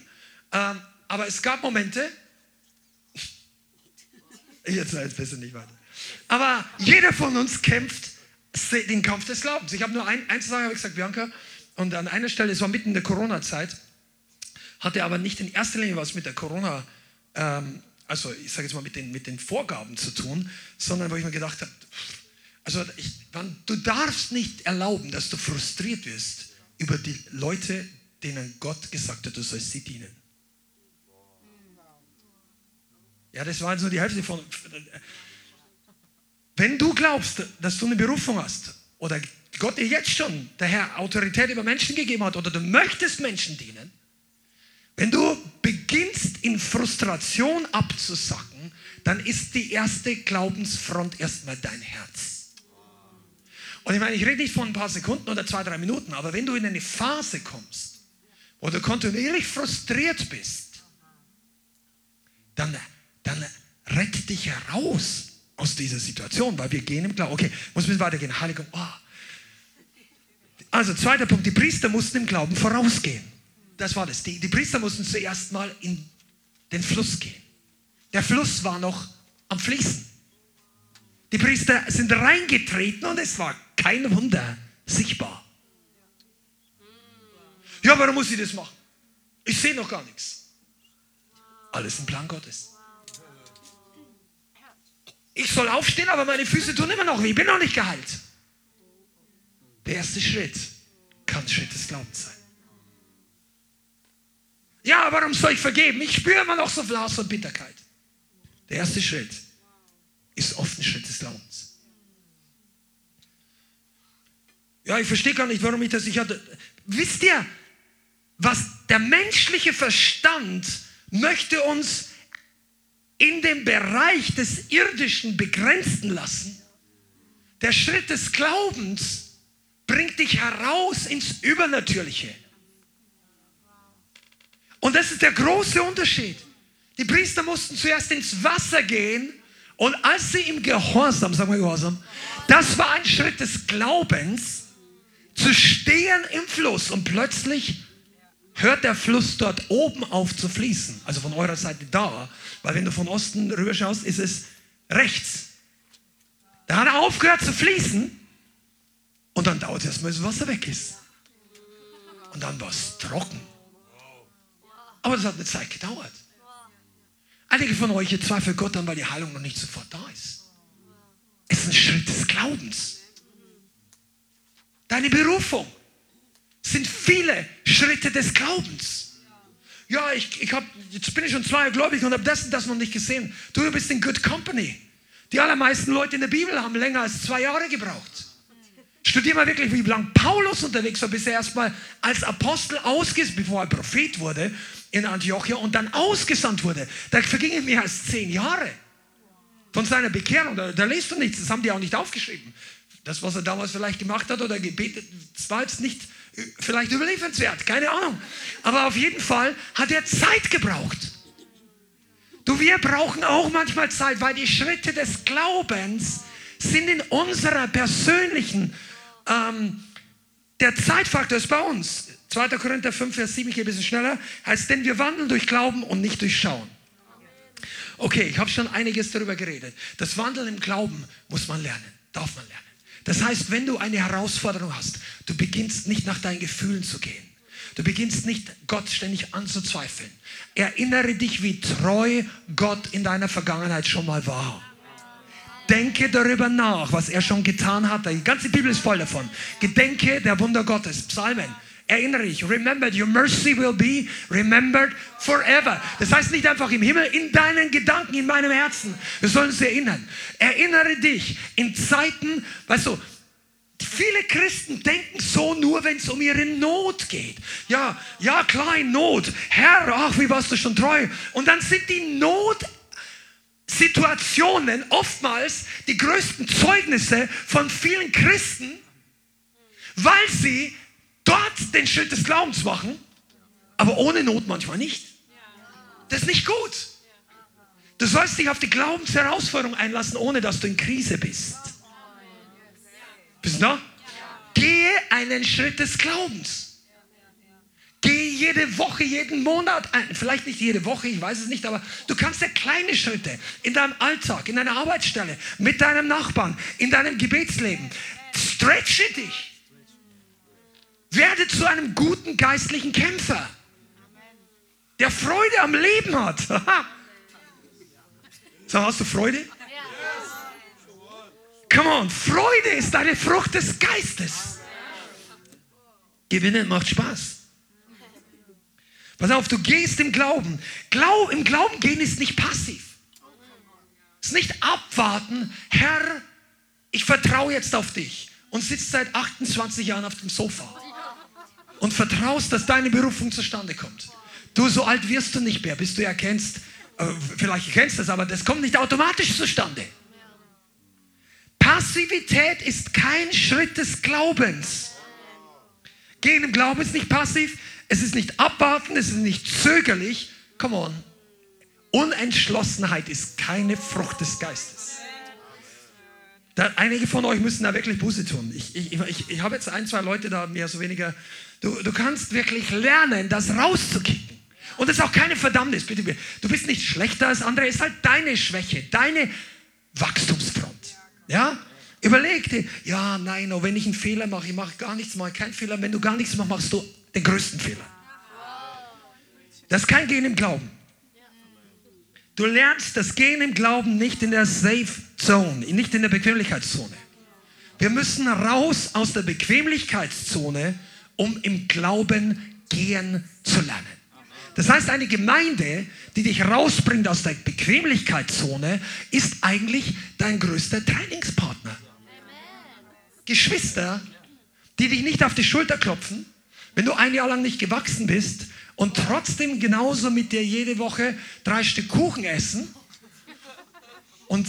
Ähm, aber es gab Momente. Jetzt, jetzt besser nicht weiter. Aber jeder von uns kämpft den Kampf des Glaubens. Ich habe nur ein, eins sagen, habe ich gesagt, Bianca, und an einer Stelle, es war mitten in der Corona-Zeit, hatte aber nicht in erster Linie was mit der Corona, ähm, also ich sage jetzt mal mit den, mit den Vorgaben zu tun, sondern wo ich mir gedacht habe, also ich, man, du darfst nicht erlauben, dass du frustriert wirst über die Leute, denen Gott gesagt hat, du sollst sie dienen. Ja, das war so die Hälfte von. Wenn du glaubst, dass du eine Berufung hast oder Gott dir jetzt schon der Herr Autorität über Menschen gegeben hat oder du möchtest Menschen dienen, wenn du beginnst in Frustration abzusacken, dann ist die erste Glaubensfront erstmal dein Herz. Und ich meine, ich rede nicht von ein paar Sekunden oder zwei, drei Minuten, aber wenn du in eine Phase kommst, wo du kontinuierlich frustriert bist, dann, dann rette dich heraus aus dieser Situation, weil wir gehen im Glauben. Okay, muss ein weitergehen. Heiligung. Oh. Also, zweiter Punkt: Die Priester mussten im Glauben vorausgehen. Das war das. Die, die Priester mussten zuerst mal in den Fluss gehen. Der Fluss war noch am Fließen. Die Priester sind reingetreten und es war kein Wunder sichtbar. Ja, warum muss ich das machen? Ich sehe noch gar nichts. Alles im Plan Gottes. Ich soll aufstehen, aber meine Füße tun immer noch weh. Ich bin noch nicht geheilt. Der erste Schritt kann Schritt des Glaubens sein. Ja, warum soll ich vergeben? Ich spüre immer noch so viel und Bitterkeit. Der erste Schritt ist oft ein Schritt des Glaubens. Ja, ich verstehe gar nicht, warum ich das nicht hatte. Wisst ihr, was der menschliche Verstand möchte uns in dem Bereich des Irdischen begrenzen lassen? Der Schritt des Glaubens bringt dich heraus ins Übernatürliche. Und das ist der große Unterschied. Die Priester mussten zuerst ins Wasser gehen und als sie im Gehorsam, sagen wir Gehorsam, das war ein Schritt des Glaubens, zu stehen im Fluss und plötzlich hört der Fluss dort oben auf zu fließen. Also von eurer Seite da, weil wenn du von Osten rüber schaust, ist es rechts. Da hat er aufgehört zu fließen und dann dauert es erstmal, bis das Wasser weg ist. Und dann war es trocken. Aber das hat eine Zeit gedauert. Einige von euch zweifeln Gott an, weil die Heilung noch nicht sofort da ist. Es ist ein Schritt des Glaubens. Deine Berufung sind viele Schritte des Glaubens. Ja, ich, ich hab, jetzt bin ich schon zwei gläubig und habe das und das noch nicht gesehen. Du, bist in good company. Die allermeisten Leute in der Bibel haben länger als zwei Jahre gebraucht. Studier mal wirklich, wie lange Paulus unterwegs war, bis er erstmal als Apostel ausgesandt, bevor er Prophet wurde in Antiochia und dann ausgesandt wurde. Da vergingen mehr als zehn Jahre von seiner Bekehrung. Da, da lest du nichts, das haben die auch nicht aufgeschrieben. Das, was er damals vielleicht gemacht hat oder gebetet, war jetzt nicht vielleicht überliefernswert, keine Ahnung. Aber auf jeden Fall hat er Zeit gebraucht. Du, wir brauchen auch manchmal Zeit, weil die Schritte des Glaubens sind in unserer persönlichen ähm, der Zeitfaktor ist bei uns. 2. Korinther 5, Vers 7, ich gehe ein bisschen schneller, heißt, denn wir wandeln durch Glauben und nicht durch Schauen. Okay, ich habe schon einiges darüber geredet. Das Wandeln im Glauben muss man lernen, darf man lernen. Das heißt, wenn du eine Herausforderung hast, du beginnst nicht nach deinen Gefühlen zu gehen. Du beginnst nicht Gott ständig anzuzweifeln. Erinnere dich, wie treu Gott in deiner Vergangenheit schon mal war. Denke darüber nach, was er schon getan hat. Die ganze Bibel ist voll davon. Gedenke der Wunder Gottes. Psalmen. Erinnere dich. Remember, your mercy will be remembered forever. Das heißt nicht einfach im Himmel, in deinen Gedanken, in meinem Herzen. Wir sollen uns erinnern. Erinnere dich in Zeiten, weißt du, Viele Christen denken so nur, wenn es um ihre Not geht. Ja, ja, klar, in Not. Herr, ach, wie warst du schon treu? Und dann sind die Not Situationen oftmals die größten Zeugnisse von vielen Christen, weil sie dort den Schritt des Glaubens machen, aber ohne Not manchmal nicht. Das ist nicht gut. Du sollst dich auf die Glaubensherausforderung einlassen, ohne dass du in Krise bist. Bist du da? Gehe einen Schritt des Glaubens. Geh jede Woche, jeden Monat ein. Vielleicht nicht jede Woche, ich weiß es nicht, aber du kannst ja kleine Schritte in deinem Alltag, in deiner Arbeitsstelle, mit deinem Nachbarn, in deinem Gebetsleben. Stretche dich. Werde zu einem guten geistlichen Kämpfer, der Freude am Leben hat. so, hast du Freude? Come on, Freude ist eine Frucht des Geistes. Gewinnen macht Spaß. Pass auf, du gehst im Glauben. Glaub, Im Glauben gehen ist nicht passiv. Es ist nicht abwarten, Herr, ich vertraue jetzt auf dich und sitzt seit 28 Jahren auf dem Sofa und vertraust, dass deine Berufung zustande kommt. Du, so alt wirst du nicht mehr, bis du erkennst, äh, vielleicht kennst du das, aber das kommt nicht automatisch zustande. Passivität ist kein Schritt des Glaubens. Gehen im Glauben ist nicht passiv, es ist nicht abwarten, es ist nicht zögerlich. Come on. Unentschlossenheit ist keine Frucht des Geistes. Da, einige von euch müssen da wirklich Buße tun. Ich, ich, ich, ich habe jetzt ein, zwei Leute da mehr so weniger. Du, du kannst wirklich lernen, das rauszukicken. Und das ist auch keine Verdammnis. Bitte, du bist nicht schlechter als andere. Es ist halt deine Schwäche, deine Wachstumsfront. Ja? Überleg dir, ja, nein, oh, wenn ich einen Fehler mache, ich mache gar nichts, mache keinen Fehler. Wenn du gar nichts machst, machst du den größten Fehler. Das ist kein Gehen im Glauben. Du lernst das Gehen im Glauben nicht in der Safe Zone, nicht in der Bequemlichkeitszone. Wir müssen raus aus der Bequemlichkeitszone, um im Glauben gehen zu lernen. Das heißt, eine Gemeinde, die dich rausbringt aus der Bequemlichkeitszone, ist eigentlich dein größter Trainingspartner. Geschwister, die dich nicht auf die Schulter klopfen, wenn du ein Jahr lang nicht gewachsen bist und trotzdem genauso mit dir jede Woche drei Stück Kuchen essen und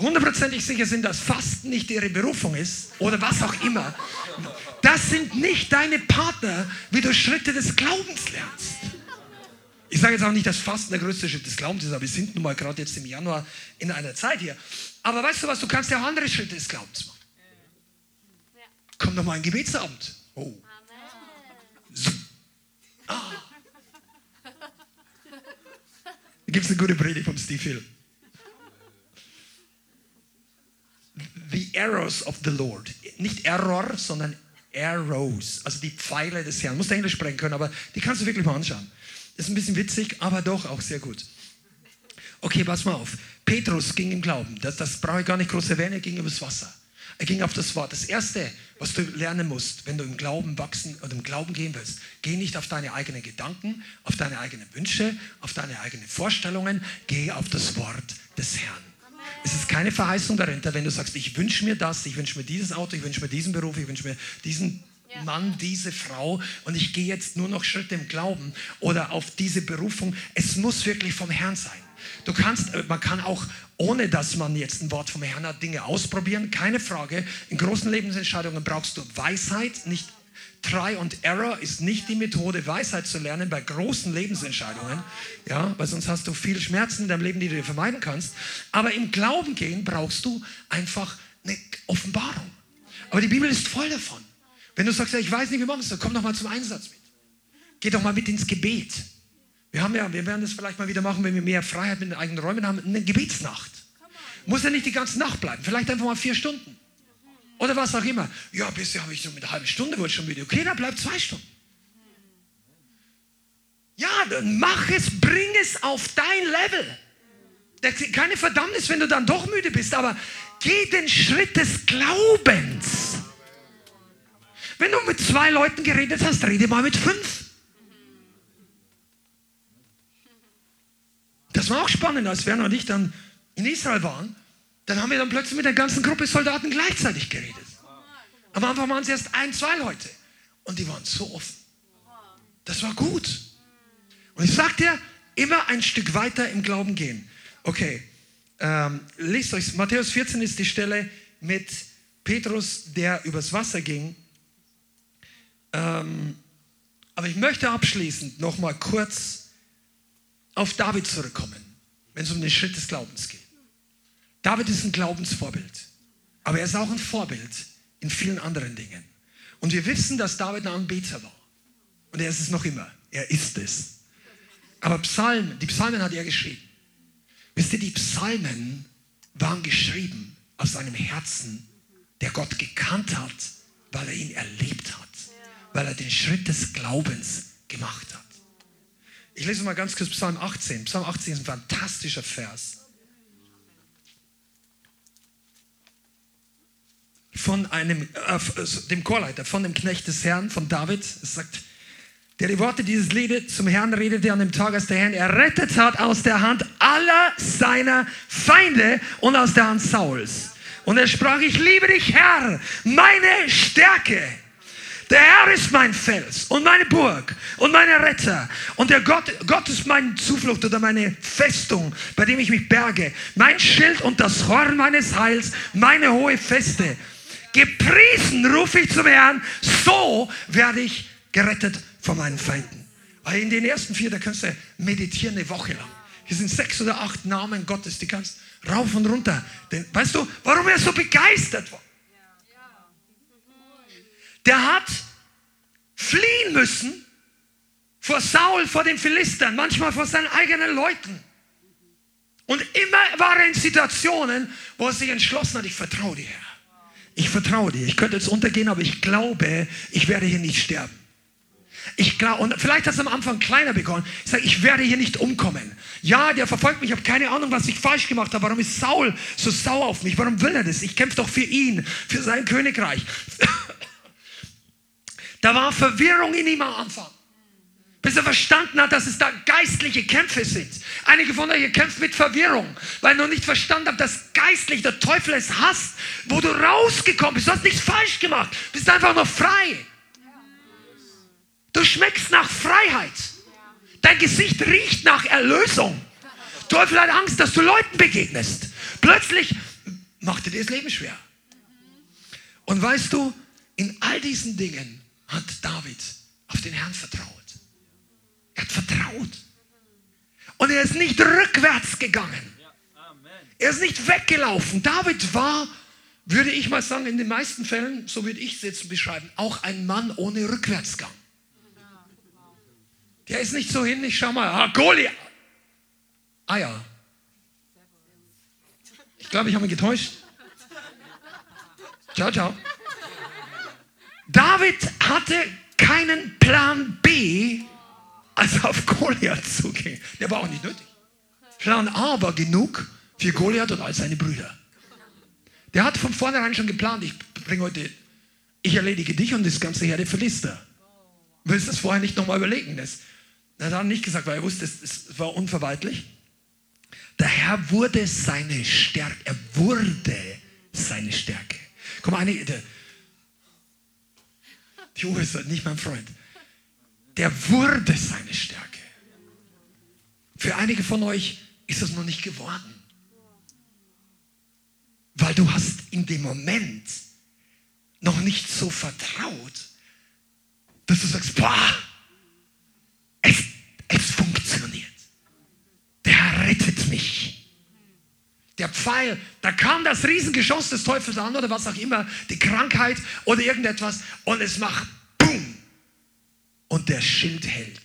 hundertprozentig sicher sind, dass Fasten nicht ihre Berufung ist oder was auch immer. Das sind nicht deine Partner, wie du Schritte des Glaubens lernst. Ich sage jetzt auch nicht, dass Fasten der größte Schritt des Glaubens ist, aber wir sind nun mal gerade jetzt im Januar in einer Zeit hier. Aber weißt du was, du kannst ja auch andere Schritte des Glaubens machen. Komm doch mal ein Gebetsabend. Oh. Ah. Da gibt es eine gute Predigt vom Steve Hill. The Arrows of the Lord. Nicht Error, sondern Arrows. Also die Pfeile des Herrn. Musst Englisch sprechen können, aber die kannst du wirklich mal anschauen. Ist ein bisschen witzig, aber doch auch sehr gut. Okay, pass mal auf. Petrus ging im Glauben. Das, das brauche ich gar nicht groß erwähnen, er ging übers Wasser. Er ging auf das Wort. Das Erste, was du lernen musst, wenn du im Glauben wachsen oder im Glauben gehen willst, geh nicht auf deine eigenen Gedanken, auf deine eigenen Wünsche, auf deine eigenen Vorstellungen, geh auf das Wort des Herrn. Es ist keine Verheißung dahinter, wenn du sagst, ich wünsche mir das, ich wünsche mir dieses Auto, ich wünsche mir diesen Beruf, ich wünsche mir diesen Mann, diese Frau und ich gehe jetzt nur noch Schritte im Glauben oder auf diese Berufung. Es muss wirklich vom Herrn sein. Du kannst, äh, man kann auch, ohne dass man jetzt ein Wort vom Herrn hat, Dinge ausprobieren. Keine Frage. In großen Lebensentscheidungen brauchst du Weisheit, nicht Try und Error ist nicht die Methode, Weisheit zu lernen bei großen Lebensentscheidungen, ja, weil sonst hast du viel Schmerzen in deinem Leben, die du dir vermeiden kannst. Aber im Glauben gehen brauchst du einfach eine Offenbarung. Aber die Bibel ist voll davon. Wenn du sagst, ja, ich weiß nicht, wie man es, komm doch mal zum Einsatz mit. Geh doch mal mit ins Gebet. Wir haben ja, wir werden das vielleicht mal wieder machen, wenn wir mehr Freiheit mit den eigenen Räumen haben, eine Gebetsnacht. Muss ja nicht die ganze Nacht bleiben, vielleicht einfach mal vier Stunden. Oder was auch immer. Ja, bisher habe ich so mit einer halben Stunde wurde schon wieder. Okay, dann bleibt zwei Stunden. Ja, dann mach es, bring es auf dein Level. Keine Verdammnis, wenn du dann doch müde bist, aber geh den Schritt des Glaubens. Wenn du mit zwei Leuten geredet hast, rede mal mit fünf. Das war auch spannend, als Werner und ich dann in Israel waren. Dann haben wir dann plötzlich mit der ganzen Gruppe Soldaten gleichzeitig geredet. Am Anfang waren es erst ein, zwei Leute. Und die waren so offen. Das war gut. Und ich sag dir, immer ein Stück weiter im Glauben gehen. Okay, ähm, lest euch, Matthäus 14 ist die Stelle mit Petrus, der übers Wasser ging. Ähm, aber ich möchte abschließend noch mal kurz auf David zurückkommen, wenn es um den Schritt des Glaubens geht. David ist ein Glaubensvorbild, aber er ist auch ein Vorbild in vielen anderen Dingen. Und wir wissen, dass David ein Anbeter war. Und er ist es noch immer. Er ist es. Aber Psalmen, die Psalmen hat er geschrieben. Wisst ihr, die Psalmen waren geschrieben aus einem Herzen, der Gott gekannt hat, weil er ihn erlebt hat, weil er den Schritt des Glaubens gemacht hat. Ich lese mal ganz kurz Psalm 18. Psalm 18 ist ein fantastischer Vers. Von einem, äh, dem Chorleiter, von dem Knecht des Herrn, von David. Es sagt, der die Worte dieses Liedes zum Herrn redete an dem Tag, als der Herr errettet hat aus der Hand aller seiner Feinde und aus der Hand Sauls. Und er sprach, ich liebe dich, Herr, meine Stärke. Der Herr ist mein Fels und meine Burg und meine Retter. Und der Gott, Gott ist meine Zuflucht oder meine Festung, bei dem ich mich berge. Mein Schild und das Horn meines Heils, meine hohe Feste. Gepriesen rufe ich zum Herrn, so werde ich gerettet von meinen Feinden. In den ersten vier, da kannst du meditieren eine Woche lang. Hier sind sechs oder acht Namen Gottes, die kannst rauf und runter. Denn, weißt du, warum er so begeistert war? der hat fliehen müssen vor Saul, vor den Philistern, manchmal vor seinen eigenen Leuten. Und immer war er in Situationen, wo er sich entschlossen hat, ich vertraue dir. Ich vertraue dir. Ich könnte jetzt untergehen, aber ich glaube, ich werde hier nicht sterben. Ich glaube, und vielleicht hat es am Anfang kleiner begonnen. Ich sage, ich werde hier nicht umkommen. Ja, der verfolgt mich. Ich habe keine Ahnung, was ich falsch gemacht habe. Warum ist Saul so sauer auf mich? Warum will er das? Ich kämpfe doch für ihn, für sein Königreich. Da war Verwirrung in ihm am Anfang. Bis er verstanden hat, dass es da geistliche Kämpfe sind. Einige von euch kämpfen mit Verwirrung, weil ihr noch nicht verstanden habt, dass geistlich der Teufel es hasst, wo du rausgekommen bist. Du hast nichts falsch gemacht, bist einfach noch frei. Du schmeckst nach Freiheit. Dein Gesicht riecht nach Erlösung. Teufel hat Angst, dass du Leuten begegnest. Plötzlich macht er dir das Leben schwer. Und weißt du, in all diesen Dingen hat David auf den Herrn vertraut. Er hat vertraut. Und er ist nicht rückwärts gegangen. Er ist nicht weggelaufen. David war, würde ich mal sagen, in den meisten Fällen, so würde ich es jetzt beschreiben, auch ein Mann ohne Rückwärtsgang. Der ist nicht so hin, ich schau mal, ah, Goliath. Ah ja. Ich glaube, ich habe mich getäuscht. Ciao, ciao. David hatte keinen Plan B, als auf Goliath zu gehen. Der war auch nicht nötig. Plan A war genug für Goliath und all seine Brüder. Der hat von vornherein schon geplant, ich bringe heute, ich erledige dich und das ganze Herde Philister. Willst du das vorher nicht nochmal überlegen? Das, das hat er nicht gesagt, weil er wusste, es war unverweichlich. Der Herr wurde seine Stärke. Er wurde seine Stärke. Mal, eine, der, die Uhr ist nicht mein Freund. Der wurde seine Stärke. Für einige von euch ist es noch nicht geworden. Weil du hast in dem Moment noch nicht so vertraut, dass du sagst, boah, es, es funktioniert. Der Herr rettet mich. Der Pfeil, da kam das Riesengeschoss des Teufels an oder was auch immer, die Krankheit oder irgendetwas und es macht und der Schild hält.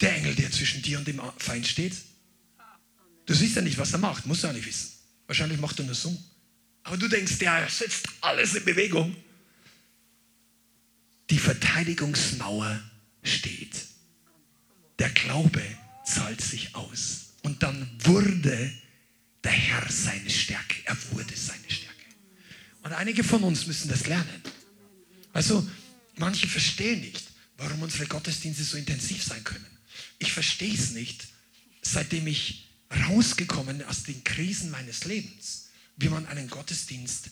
Der Engel, der zwischen dir und dem Feind steht. Du siehst ja nicht, was er macht, musst du ja nicht wissen. Wahrscheinlich macht er nur so. Aber du denkst, der setzt alles in Bewegung. Die Verteidigungsmauer steht. Der Glaube zahlt sich aus. Und dann wurde der Herr seine Stärke. Er wurde seine Stärke. Und einige von uns müssen das lernen. Also, manche verstehen nicht, warum unsere Gottesdienste so intensiv sein können. Ich verstehe es nicht, seitdem ich rausgekommen aus den Krisen meines Lebens, wie man einen Gottesdienst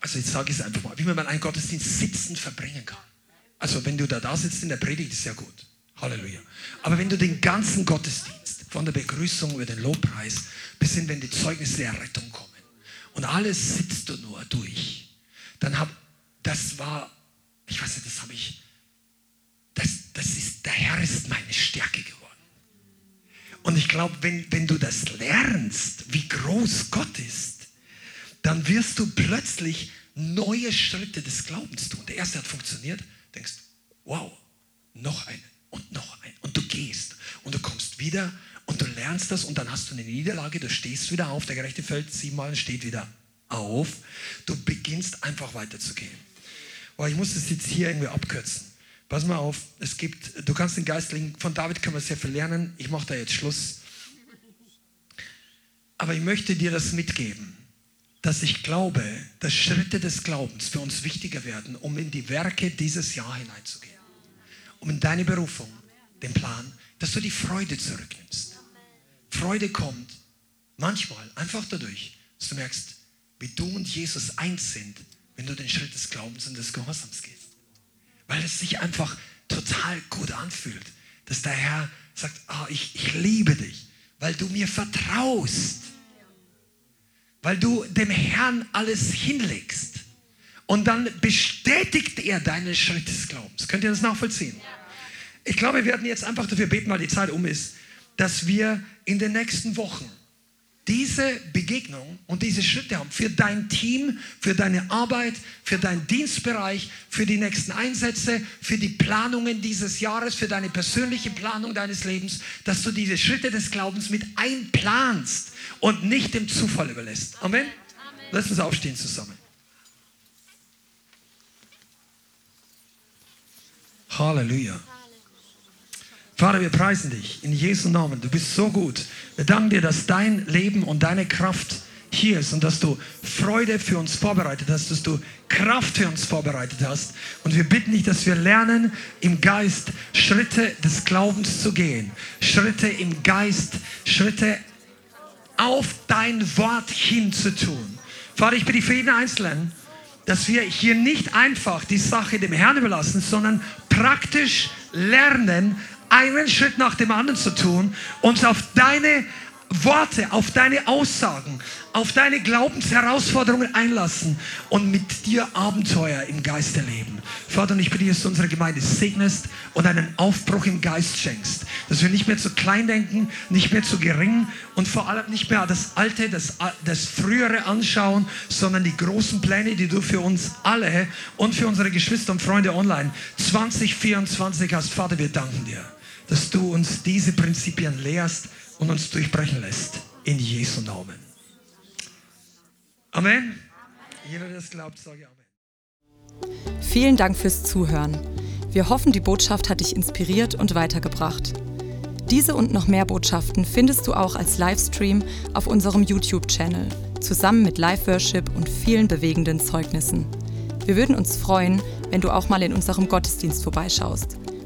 also jetzt sage ich es einfach mal, wie man einen Gottesdienst sitzend verbringen kann. Also wenn du da da sitzt in der Predigt, ist ja gut. Halleluja. Aber wenn du den ganzen Gottesdienst, von der Begrüßung über den Lobpreis bis hin, wenn die Zeugnisse der Rettung kommen und alles sitzt du nur durch, dann hab, das war, ich weiß nicht, das habe ich, das, das ist, der Herr ist meine Stärke geworden. Und ich glaube, wenn, wenn du das lernst, wie groß Gott ist, dann wirst du plötzlich neue Schritte des Glaubens tun. Der erste hat funktioniert, denkst, wow, noch einen und noch einen. Und du gehst und du kommst wieder und du lernst das und dann hast du eine Niederlage, du stehst wieder auf, der Gerechte fällt siebenmal und steht wieder auf. Du beginnst einfach weiterzugehen. Aber ich muss das jetzt hier irgendwie abkürzen. Pass mal auf, es gibt, du kannst den Geistlichen, von David können wir sehr viel lernen. Ich mache da jetzt Schluss. Aber ich möchte dir das mitgeben dass ich glaube, dass Schritte des Glaubens für uns wichtiger werden, um in die Werke dieses Jahr hineinzugehen. Um in deine Berufung, den Plan, dass du die Freude zurücknimmst. Freude kommt manchmal einfach dadurch, dass du merkst, wie du und Jesus eins sind, wenn du den Schritt des Glaubens und des Gehorsams gehst. Weil es sich einfach total gut anfühlt, dass der Herr sagt, oh, ich, ich liebe dich, weil du mir vertraust weil du dem Herrn alles hinlegst. Und dann bestätigt er deinen Schritt des Glaubens. Könnt ihr das nachvollziehen? Ich glaube, wir werden jetzt einfach dafür beten, weil die Zeit um ist, dass wir in den nächsten Wochen diese Begegnung und diese Schritte haben für dein Team, für deine Arbeit, für deinen Dienstbereich, für die nächsten Einsätze, für die Planungen dieses Jahres, für deine persönliche Planung deines Lebens, dass du diese Schritte des Glaubens mit einplanst und nicht dem Zufall überlässt. Amen? Amen. Lass uns aufstehen zusammen. Halleluja. Vater, wir preisen dich in Jesu Namen. Du bist so gut. Wir danken dir, dass dein Leben und deine Kraft hier ist und dass du Freude für uns vorbereitet hast, dass du Kraft für uns vorbereitet hast. Und wir bitten dich, dass wir lernen, im Geist Schritte des Glaubens zu gehen. Schritte im Geist, Schritte auf dein Wort hin zu tun. Vater, ich bitte für jeden Einzelnen, dass wir hier nicht einfach die Sache dem Herrn überlassen, sondern praktisch lernen, einen Schritt nach dem anderen zu tun, uns auf deine Worte, auf deine Aussagen, auf deine Glaubensherausforderungen einlassen und mit dir Abenteuer im Geist erleben. Vater, und ich bitte, dass du unsere Gemeinde segnest und einen Aufbruch im Geist schenkst. Dass wir nicht mehr zu klein denken, nicht mehr zu gering und vor allem nicht mehr das Alte, das, das Frühere anschauen, sondern die großen Pläne, die du für uns alle und für unsere Geschwister und Freunde online 2024 hast. Vater, wir danken dir, dass du uns diese Prinzipien lehrst und uns durchbrechen lässt. In Jesu Namen. Amen. Jeder, der es glaubt, sage Amen. Vielen Dank fürs Zuhören. Wir hoffen, die Botschaft hat dich inspiriert und weitergebracht. Diese und noch mehr Botschaften findest du auch als Livestream auf unserem YouTube-Channel, zusammen mit Live-Worship und vielen bewegenden Zeugnissen. Wir würden uns freuen, wenn du auch mal in unserem Gottesdienst vorbeischaust.